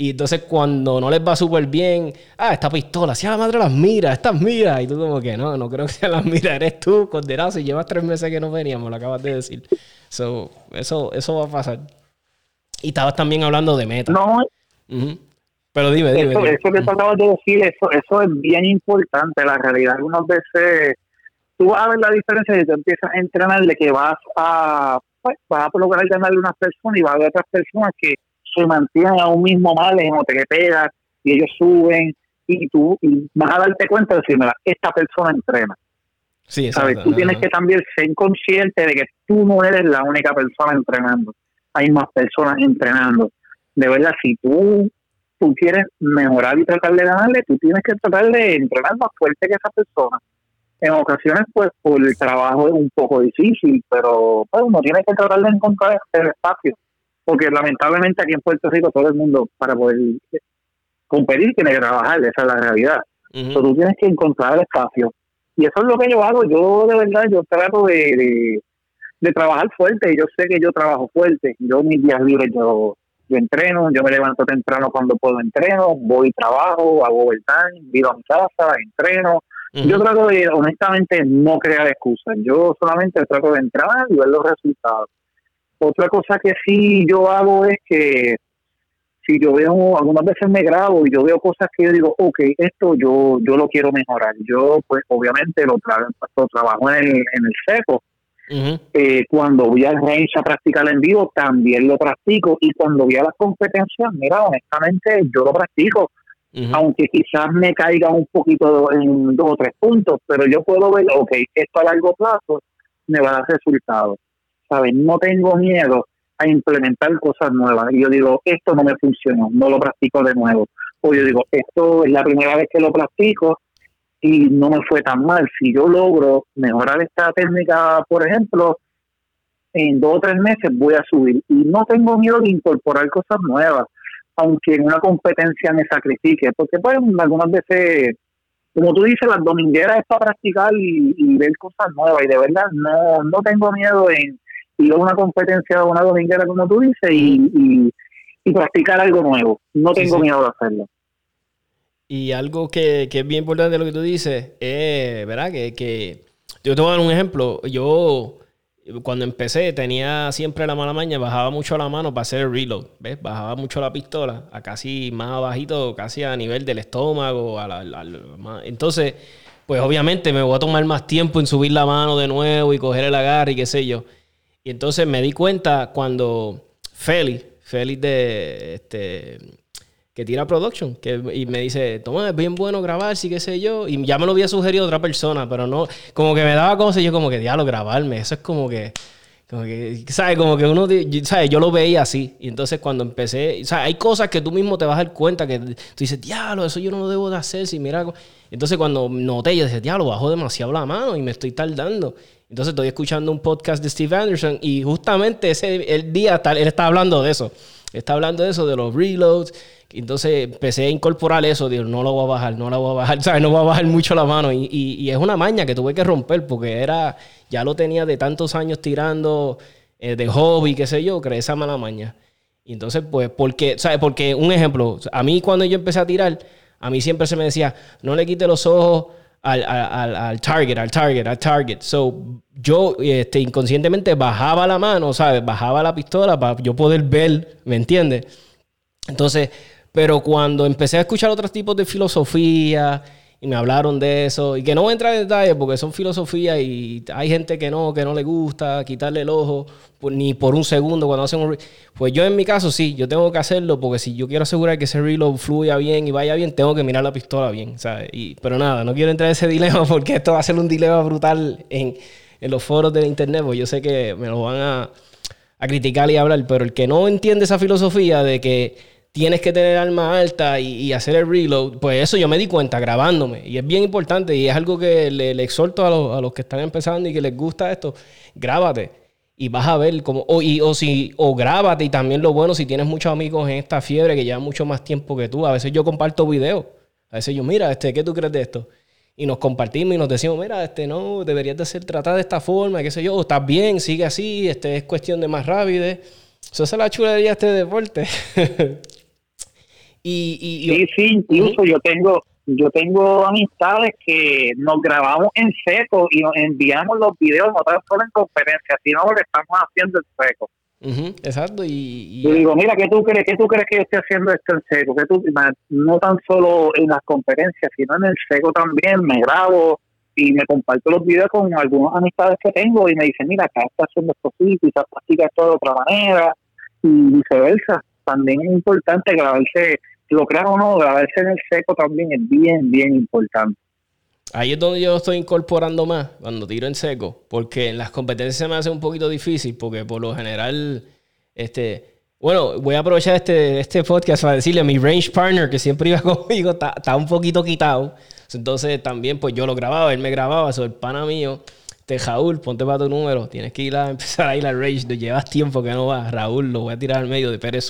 Y entonces cuando no les va súper bien, ah, esta pistola, si a la madre las mira, estas mira. Y tú como que no, no creo que sean las mira, eres tú, condenado, si llevas tres meses que no veníamos, lo acabas de decir. So, eso, eso va a pasar. Y estabas también hablando de meta. No. Pero dime, dime. Eso, eso que tú acabas de decir, eso, eso es bien importante. La realidad, algunas veces tú vas a ver la diferencia y tú empiezas a entrenar de que vas a, pues, vas a lograr ganarle a unas personas y vas a ver otras personas que se mantienen a un mismo mal o te pegas y ellos suben y tú vas a darte cuenta de decir, mira, esta persona entrena. Sí, ¿Sabes? Tú tienes que también ser consciente de que tú no eres la única persona entrenando. Hay más personas entrenando. De verdad, si tú, tú quieres mejorar y tratar de ganarle, tú tienes que tratar de entrenar más fuerte que esa persona. En ocasiones, pues, por el trabajo es un poco difícil, pero pues, uno tiene que tratar de encontrar el espacio porque lamentablemente aquí en Puerto Rico todo el mundo para poder competir tiene que trabajar, esa es la realidad. Entonces tú tienes que encontrar el espacio. Y eso es lo que yo hago, yo de verdad, yo trato de, de, trabajar fuerte, yo sé que yo trabajo fuerte, yo mis días libres yo, yo entreno, yo me levanto temprano cuando puedo entreno, voy trabajo, hago overtime, vivo a mi casa, entreno. Yo trato de, honestamente, no crear excusas. Yo solamente trato de entrar y ver los resultados. Otra cosa que sí yo hago es que si yo veo, algunas veces me grabo y yo veo cosas que yo digo, ok, esto yo yo lo quiero mejorar. Yo, pues, obviamente lo, trabajo en el, en el seco. Eh, cuando voy al range a practicar en vivo, también lo practico. Y cuando voy a las competencias, mira, honestamente, yo lo practico. Aunque quizás me caiga un poquito en dos o tres puntos, pero yo puedo ver, ok, esto a largo plazo me va a dar resultados. ¿Sabes? No tengo miedo a implementar cosas nuevas. Y yo digo, esto no me funcionó, no lo practico de nuevo. O yo digo, esto es la primera vez que lo practico y no me fue tan mal. Si yo logro mejorar esta técnica, por ejemplo, en dos o tres meses voy a subir. Y no tengo miedo de incorporar cosas nuevas, aunque en una competencia me sacrifique, porque pues algunas veces como tú dices, las domingueras es para practicar y, y, ver cosas nuevas. Y de verdad, no, no tengo miedo en, ir a una competencia o una dominguera, como tú dices, y, y, y practicar algo nuevo. No tengo miedo de hacerlo. Y algo que, que, es bien importante lo que tú dices es, ¿verdad? Que, que yo te voy a dar un ejemplo. Yo cuando empecé tenía siempre la mala maña, bajaba mucho la mano para hacer el reload, ¿ves? Bajaba mucho la pistola a casi más bajito, casi a nivel del estómago. entonces, pues obviamente me voy a tomar más tiempo en subir la mano de nuevo y coger el agarre y qué sé yo. Y entonces me di cuenta cuando Feli, Feli de este que tira production, que, y me dice, toma, es bien bueno grabar, sí, qué sé yo, y ya me lo había sugerido otra persona, pero no, como que me daba cosas y yo como que, diablo, grabarme, eso es como que, como que, ¿sabes? Como que uno, ¿sabes? Yo lo veía así, y entonces cuando empecé, ¿sabes? Hay cosas que tú mismo te vas a dar cuenta que tú dices, diablo, eso yo no lo debo de hacer, si mira, entonces cuando noté, yo dije, diablo, bajo demasiado la mano y me estoy tardando. Entonces estoy escuchando un podcast de Steve Anderson y justamente ese el día él está hablando de eso. Está hablando de eso, de los reloads, entonces empecé a incorporar eso, digo, no lo voy a bajar, no lo voy a bajar, ¿sabes? No voy a bajar mucho la mano. Y, y, es una maña que tuve que romper porque era, ya lo tenía de tantos años tirando eh, de hobby, qué sé yo, creé esa mala maña. Y entonces, pues, porque, ¿sabes? Porque un ejemplo, a mí cuando yo empecé a tirar, a mí siempre se me decía, no le quite los ojos al, al, al, target, al target, al target. So, yo este, inconscientemente bajaba la mano, ¿sabes? Bajaba la pistola para yo poder ver, ¿me entiendes? Entonces, pero cuando empecé a escuchar otros tipos de filosofía y me hablaron de eso, y que no voy a entrar en detalle porque son filosofías y hay gente que no, que no le gusta quitarle el ojo ni por un segundo cuando hacen un... Pues yo en mi caso sí, yo tengo que hacerlo porque si yo quiero asegurar que ese reload fluya bien y vaya bien, tengo que mirar la pistola bien, ¿sabes? Y, pero nada, no quiero entrar en ese dilema porque esto va a ser un dilema brutal en, en los foros del internet, porque yo sé que me lo van a, a criticar y hablar, pero el que no entiende esa filosofía de que tienes que tener alma alta y, hacer el reload, pues eso yo me di cuenta grabándome. Y es bien importante y es algo que le, exhorto a los, a los, que están empezando y que les gusta esto. Grábate y vas a ver cómo, o, o, si, o grábate y también lo bueno si tienes muchos amigos en esta fiebre que llevan mucho más tiempo que tú. A veces yo comparto videos. A veces yo, mira, este, ¿qué tú crees de esto? Y nos compartimos y nos decimos, mira, este, no, deberías de ser tratado de esta forma, qué sé yo, estás bien, sigue así, este, es cuestión de más rápido. Eso es la chulería de este deporte. Y, sí, sí, incluso yo tengo yo tengo amistades que nos grabamos en seco y nos enviamos los videos no tan solo en conferencias, sino lo que estamos haciendo en seco. exacto. Y, Yo digo, mira, ¿qué tú crees? ¿Qué tú crees que yo estoy haciendo esto en seco? ¿Qué tú, no tan solo en las conferencias, sino en el seco también. Me grabo y me comparto los videos con algunas amistades que tengo y me dicen, mira, acá está haciendo esto así, quizás practica esto de otra manera y viceversa. También es importante grabarse lo crean o no, grabarse en el seco también es bien, bien importante. Ahí es donde yo estoy incorporando más cuando tiro en seco, porque en las competencias se me hace un poquito difícil, porque por lo general, este, bueno, voy a aprovechar este, este podcast para decirle a mi range partner que siempre iba conmigo, está, un poquito quitado. Entonces también, pues yo lo grababa, él me grababa, soy el pana mío. Este, Raúl, ponte para tu número, tienes que ir a empezar a ir al range, llevas tiempo que no vas. Raúl, lo voy a tirar al medio de Pérez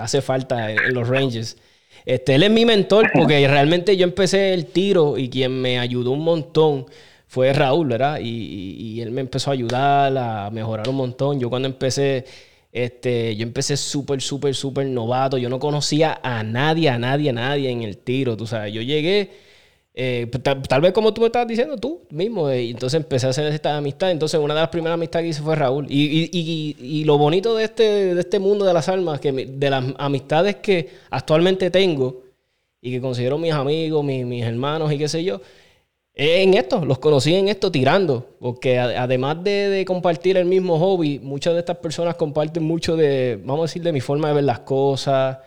Hace falta en, los ranges. Este, él es mi mentor porque realmente yo empecé el tiro y quien me ayudó un montón fue Raúl, ¿verdad? Y, él me empezó a ayudar a mejorar un montón. Yo cuando empecé, este, yo empecé súper, súper, súper novato. Yo no conocía a nadie, a nadie, a nadie en el tiro. Tú sabes, yo llegué eh, pues, tal, vez como tú me estabas diciendo tú mismo, eh, y entonces empecé a hacer esta amistad. Entonces, una de las primeras amistades que hice fue Raúl. Y, y, y, lo bonito de este, de este mundo de las almas, que de las amistades que actualmente tengo y que considero mis amigos, mis, mis hermanos y qué sé yo, en esto, los conocí en esto tirando, porque además de, de, compartir el mismo hobby, muchas de estas personas comparten mucho de, vamos a decir, de mi forma de ver las cosas,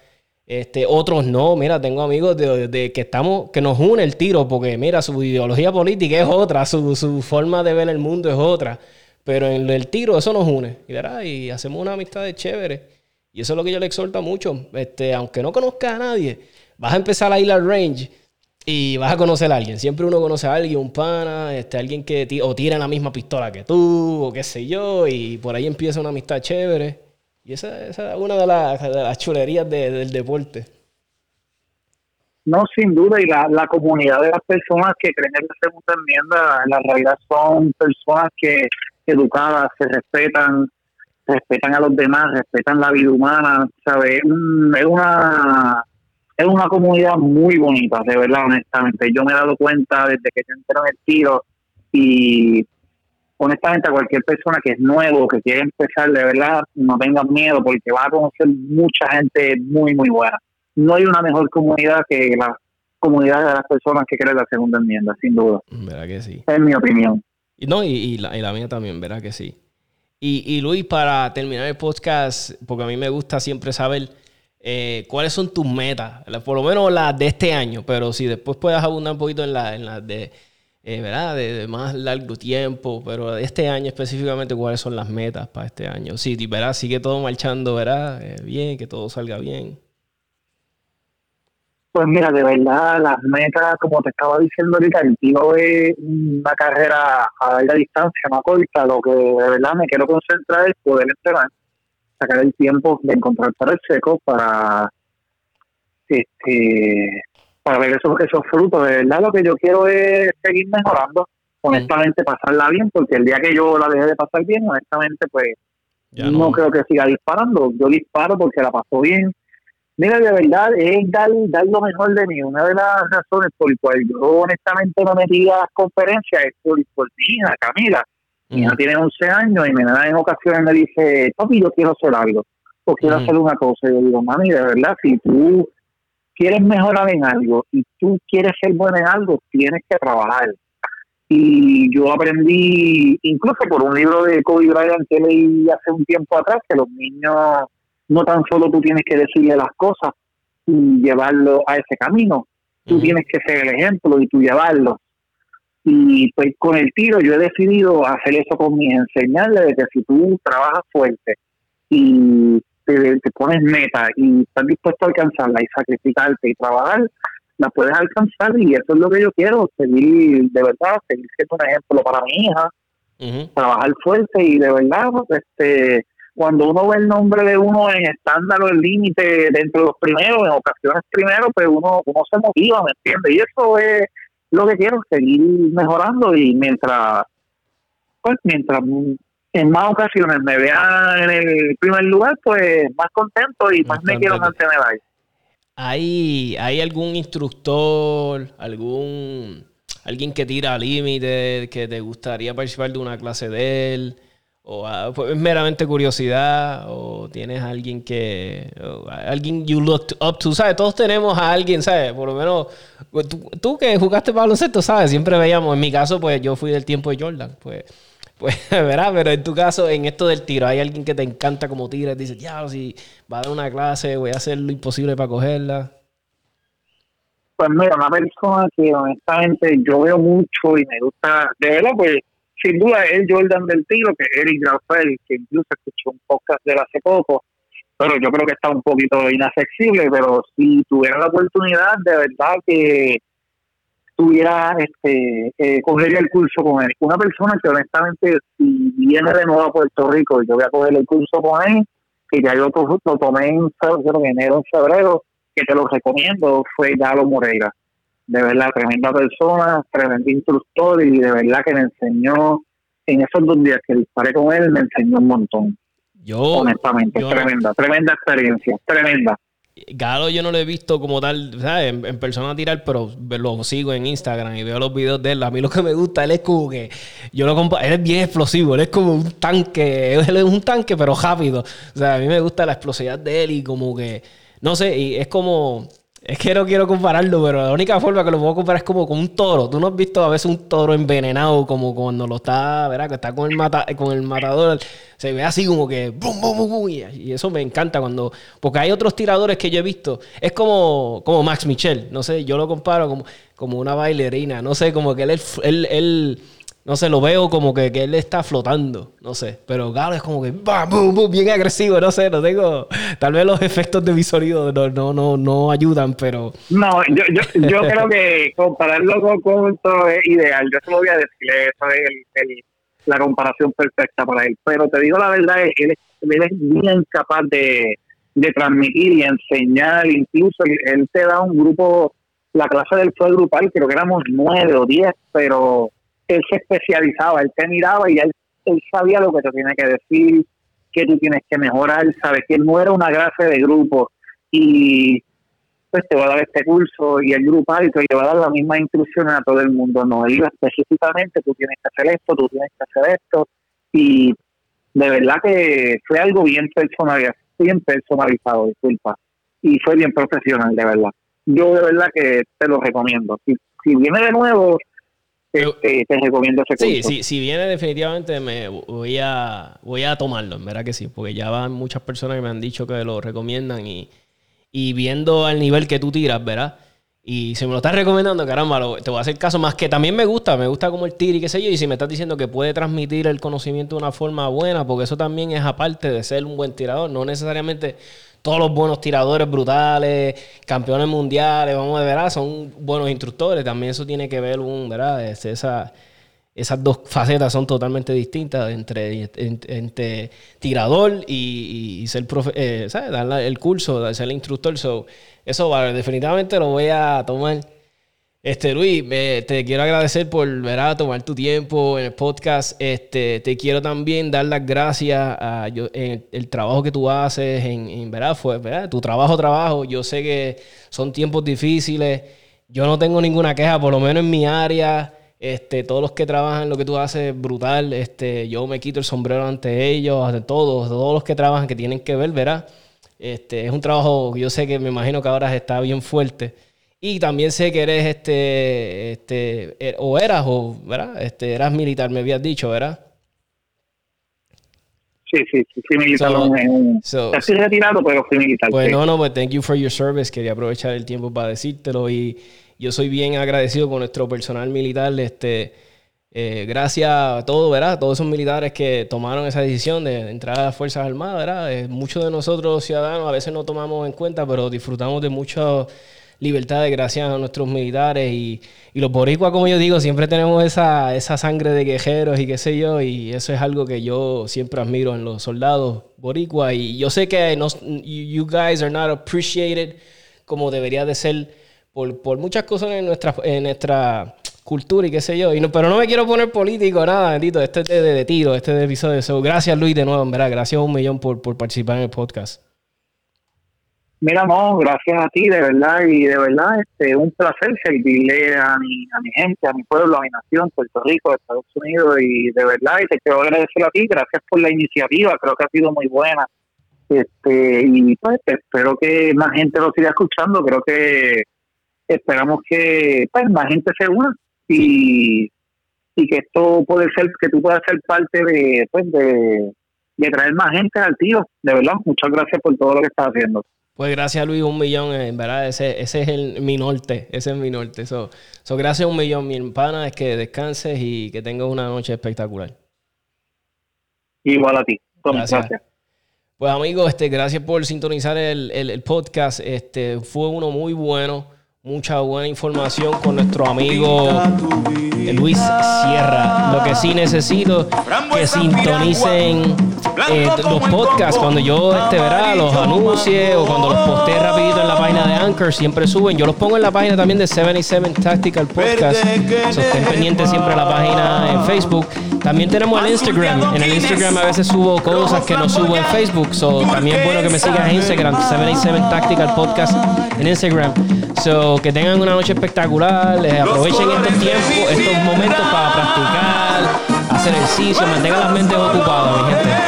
este, otros no, mira, tengo amigos de, que estamos, que nos une el tiro, porque mira, su ideología política es otra, su, forma de ver el mundo es otra. Pero en el tiro eso nos une. Y, y hacemos una amistad de chévere. Y eso es lo que yo le exhorto mucho. Este, aunque no conozcas a nadie, vas a empezar a ir al range y vas a conocer a alguien. Siempre uno conoce a alguien, un pana, este, alguien que o tira la misma pistola que tú, o qué sé yo, y por ahí empieza una amistad chévere. Y esa, es una de, las chulerías del deporte. No, sin duda, y la, la comunidad de las personas que creen en la segunda enmienda, en la realidad son personas que educadas, se respetan, respetan a los demás, respetan la vida humana, ¿sabes? Es, una es una comunidad muy bonita, de verdad, honestamente. Yo me he dado cuenta desde que se entró en el tiro y honestamente a cualquier persona que es nuevo, que quiere empezar, de verdad, no tengan miedo porque va a conocer mucha gente muy, muy buena. No hay una mejor comunidad que la comunidad de las personas que creen la segunda enmienda, sin duda. ¿Verdad que sí? Es mi opinión. Y, no, y, la, y la mía también, ¿verdad que sí? Y, y Luis, para terminar el podcast, porque a mí me gusta siempre saber eh, cuáles son tus metas, por lo menos las de este año, pero si después puedes abundar un poquito en las en la de, eh, ¿verdad? De, más largo tiempo, pero este año específicamente, cuáles son las metas para este año. Sí, ¿verdad? Sigue todo marchando, ¿verdad? Eh, bien, que todo salga bien. Pues mira, de verdad, las metas, como te estaba diciendo ahorita, el tiro es una carrera a larga distancia, no corta. Lo que de verdad me quiero concentrar es poder entrenar, sacar el tiempo de encontrar para el seco para este para ver esos, esos frutos. De verdad, lo que yo quiero es seguir mejorando, honestamente, pasarla bien, porque el día que yo la deje de pasar bien, honestamente, pues no. no creo que siga disparando. Yo disparo porque la paso bien Mira, de verdad, es dar, dar lo mejor de mí. Una de las razones por las cuales yo honestamente no metí a las conferencias es por, por mi hija, Camila. Mi hija tiene 11 años y me da en ocasiones me dice, papi, yo quiero hacer algo, o quiero hacer una cosa. Y yo digo, mami, de verdad, si tú quieres mejorar en algo y tú quieres ser bueno en algo, tienes que trabajar. Y yo aprendí, incluso por un libro de Kobe Bryant que leí hace un tiempo atrás, que los niños no tan solo tú tienes que decirle las cosas y llevarlo a ese camino, tú tienes que ser el ejemplo y tú llevarlo. Y pues con el tiro yo he decidido hacer eso con mis enseñarles de que si tú trabajas fuerte y te, pones meta y estás dispuesto a alcanzarla y sacrificarte y trabajar, la puedes alcanzar y eso es lo que yo quiero, seguir de verdad, seguir siendo un ejemplo para mi hija, trabajar fuerte y de verdad, este cuando uno ve el nombre de uno en estándar o en límite dentro de los primeros, en ocasiones primero, pues uno, uno se motiva, ¿me entiendes? Y eso es lo que quiero, seguir mejorando y mientras, pues mientras en más ocasiones me vean en el primer lugar, pues más contento y más, me quiero mantener ahí. ¿Hay, ¿Hay algún instructor, algún alguien que tira límite, que te gustaría participar de una clase de él? o ah, pues, es meramente curiosidad o tienes alguien que alguien you look up to sabes todos tenemos a alguien sabes por lo menos pues, tú, que jugaste baloncesto sabes siempre veíamos en mi caso pues yo fui del tiempo de Jordan pues pues verás pero en tu caso en esto del tiro hay alguien que te encanta como tira y dices ya si va a dar una clase voy a hacer lo imposible para cogerla pues mira una persona que honestamente yo veo mucho y me gusta de verdad pues sin duda es Jordan del tiro, que Eric Rafael, que incluso escuchó un podcast de hace poco, pero yo creo que está un poquito inaccesible, pero si tuviera la oportunidad, de verdad que tuviera, este, eh, cogería el curso con él. Una persona que honestamente, si viene de nuevo a Puerto Rico, yo voy a coger el curso con él, que ya yo lo tomé en enero, en febrero, que te lo recomiendo, fue Galo Moreira de verdad, tremenda persona, tremendo instructor y de verdad que me enseñó, en esos dos días que disparé con él, me enseñó un montón. Yo, honestamente, tremenda, tremenda experiencia, tremenda. Galo yo no lo he visto como tal, ¿sabes? En, persona tirar, pero lo sigo en Instagram y veo los videos de él. A mí lo que me gusta, él es como que, yo lo compa él es bien explosivo, él es como un tanque, él es un tanque pero rápido. O sea, a mí me gusta la explosividad de él y como que, no sé, y es como, es que no quiero compararlo, pero la única forma que lo puedo comparar es como con un toro. Tú no has visto a veces un toro envenenado, como cuando lo está, ¿verdad? Que está con el, mata, con el matador. Se ve así como que bum, bum, bum, y eso me encanta cuando. Porque hay otros tiradores que yo he visto. Es como, como Max Michel. No sé, yo lo comparo como, como una bailarina. No sé, como que él, él, él no sé, lo veo como que, él está flotando, no sé. Pero Galo es como que bien agresivo, no sé, no tengo. Tal vez los efectos de mi sonido no, no, no, no ayudan, pero. No, yo, yo, yo creo que compararlo con, con es ideal. Yo solo voy a decirle eso es la comparación perfecta para él. Pero te digo la verdad, él, es bien capaz de, de transmitir y enseñar. Incluso él, te da un grupo, la clase del fue grupal, creo que éramos nueve o diez, pero él se especializaba, él te miraba y él, él sabía lo que te tiene que decir, qué tú tienes que mejorar, sabes que no era una clase de grupo. Y pues te va a dar este curso y el grupal y te va a dar las mismas instrucciones a todo el mundo, no, iba específicamente tú tienes que hacer esto, tú tienes que hacer esto. Y de verdad que fue algo bien personalizado, bien personalizado, disculpa, y fue bien profesional, de verdad. Yo de verdad que te lo recomiendo. Si, si viene de nuevo, este, te recomiendo ese curso. Sí, sí, si viene definitivamente me voy a voy a tomarlo, en verdad que sí, porque ya van muchas personas que me han dicho que lo recomiendan y, y viendo al nivel que tú tiras, ¿verdad? Y si me lo estás recomendando, caramba, te voy a hacer caso más que también me gusta, me gusta como el tiro y qué sé yo. Y si me estás diciendo que puede transmitir el conocimiento de una forma buena, porque eso también es aparte de ser un buen tirador, no necesariamente todos los buenos tiradores brutales, campeones mundiales, vamos a ver, son buenos instructores. También eso tiene que ver, un, ¿verdad? esa, esas dos facetas son totalmente distintas entre, entre, tirador y, ser profe, eh, ¿sabes? Dar el curso, ser el instructor. So, eso vale, definitivamente lo voy a tomar. Este, Luis, te quiero agradecer por ¿verdad? tomar tu tiempo en el podcast. Este, te quiero también dar las gracias a el trabajo que tú haces, en, ¿verdad? Fue, ¿verdad? Tu trabajo, trabajo. Yo sé que son tiempos difíciles. Yo no tengo ninguna queja, por lo menos en mi área. Este, todos los que trabajan lo que tú haces brutal. Este, yo me quito el sombrero ante ellos, ante todos, todos los que trabajan que tienen que ver, ¿verdad? Este, es un trabajo yo sé que me imagino que ahora está bien fuerte. Y también sé que eres este, este, er, o eras, o, ¿verdad? Este, eras militar, me habías dicho, ¿verdad? Sí, sí, sí, militar. So, estoy retirado, pero fui militar. Pues no, no, pues thank you for your service. Quería aprovechar el tiempo para decírtelo y yo soy bien agradecido con nuestro personal militar. Este, eh, gracias a todos, ¿verdad? Todos esos militares que tomaron esa decisión de entrar a las Fuerzas Armadas, ¿verdad? Eh, muchos de nosotros ciudadanos a veces no tomamos en cuenta, pero disfrutamos de mucho libertades gracias a nuestros militares y, los boricuas, como yo digo, siempre tenemos esa, esa sangre de guerreros y qué sé yo, y eso es algo que yo siempre admiro en los soldados boricuas y yo sé que no, you guys are not appreciated como debería de ser por, por muchas cosas en nuestra, en nuestra cultura y qué sé yo. Y no, pero no me quiero poner político, nada, bendito. Este es de, tiro, este es de episodio. gracias, Luis, de nuevo, en verdad. Gracias un millón por, por participar en el podcast. Mira, no, gracias a ti, de verdad, y de verdad, este, un placer servirle a mi, a mi gente, a mi pueblo, a mi nación, Puerto Rico, Estados Unidos, y de verdad, y te quiero agradecer a ti, gracias por la iniciativa, creo que ha sido muy buena, este, y pues espero que más gente lo siga escuchando, creo que esperamos que pues más gente se una y, y que esto puede ser, que tú puedas ser parte de, pues, de, de traer más gente al tío, de verdad, muchas gracias por todo lo que estás haciendo. Pues gracias Luis, un millón, en verdad, ese, ese es el, mi norte, ese es mi norte. So, so gracias un millón, mi hermana, es que descanses y que tengas una noche espectacular. Igual a ti, gracias. Pues amigos, este, gracias por sintonizar el, el, podcast. Este, fue uno muy bueno mucha buena información con nuestro amigo Luis Sierra. Lo que sí necesito que sintonicen eh, los podcasts cuando yo este verá los anuncie o cuando los postee rapidito en la página de Anchor siempre suben. Yo los pongo en la página también de 77 Tactical Podcast. So, estén pendientes siempre a la página en Facebook. También tenemos el Instagram. En el Instagram a veces subo cosas que no subo en Facebook. So, también es bueno que me sigas en Instagram, 77 Tactical Podcast en Instagram. So, que tengan una noche espectacular. Aprovechen estos tiempos, estos momentos para practicar, hacer ejercicio, mantengan las mentes ocupadas, mi gente.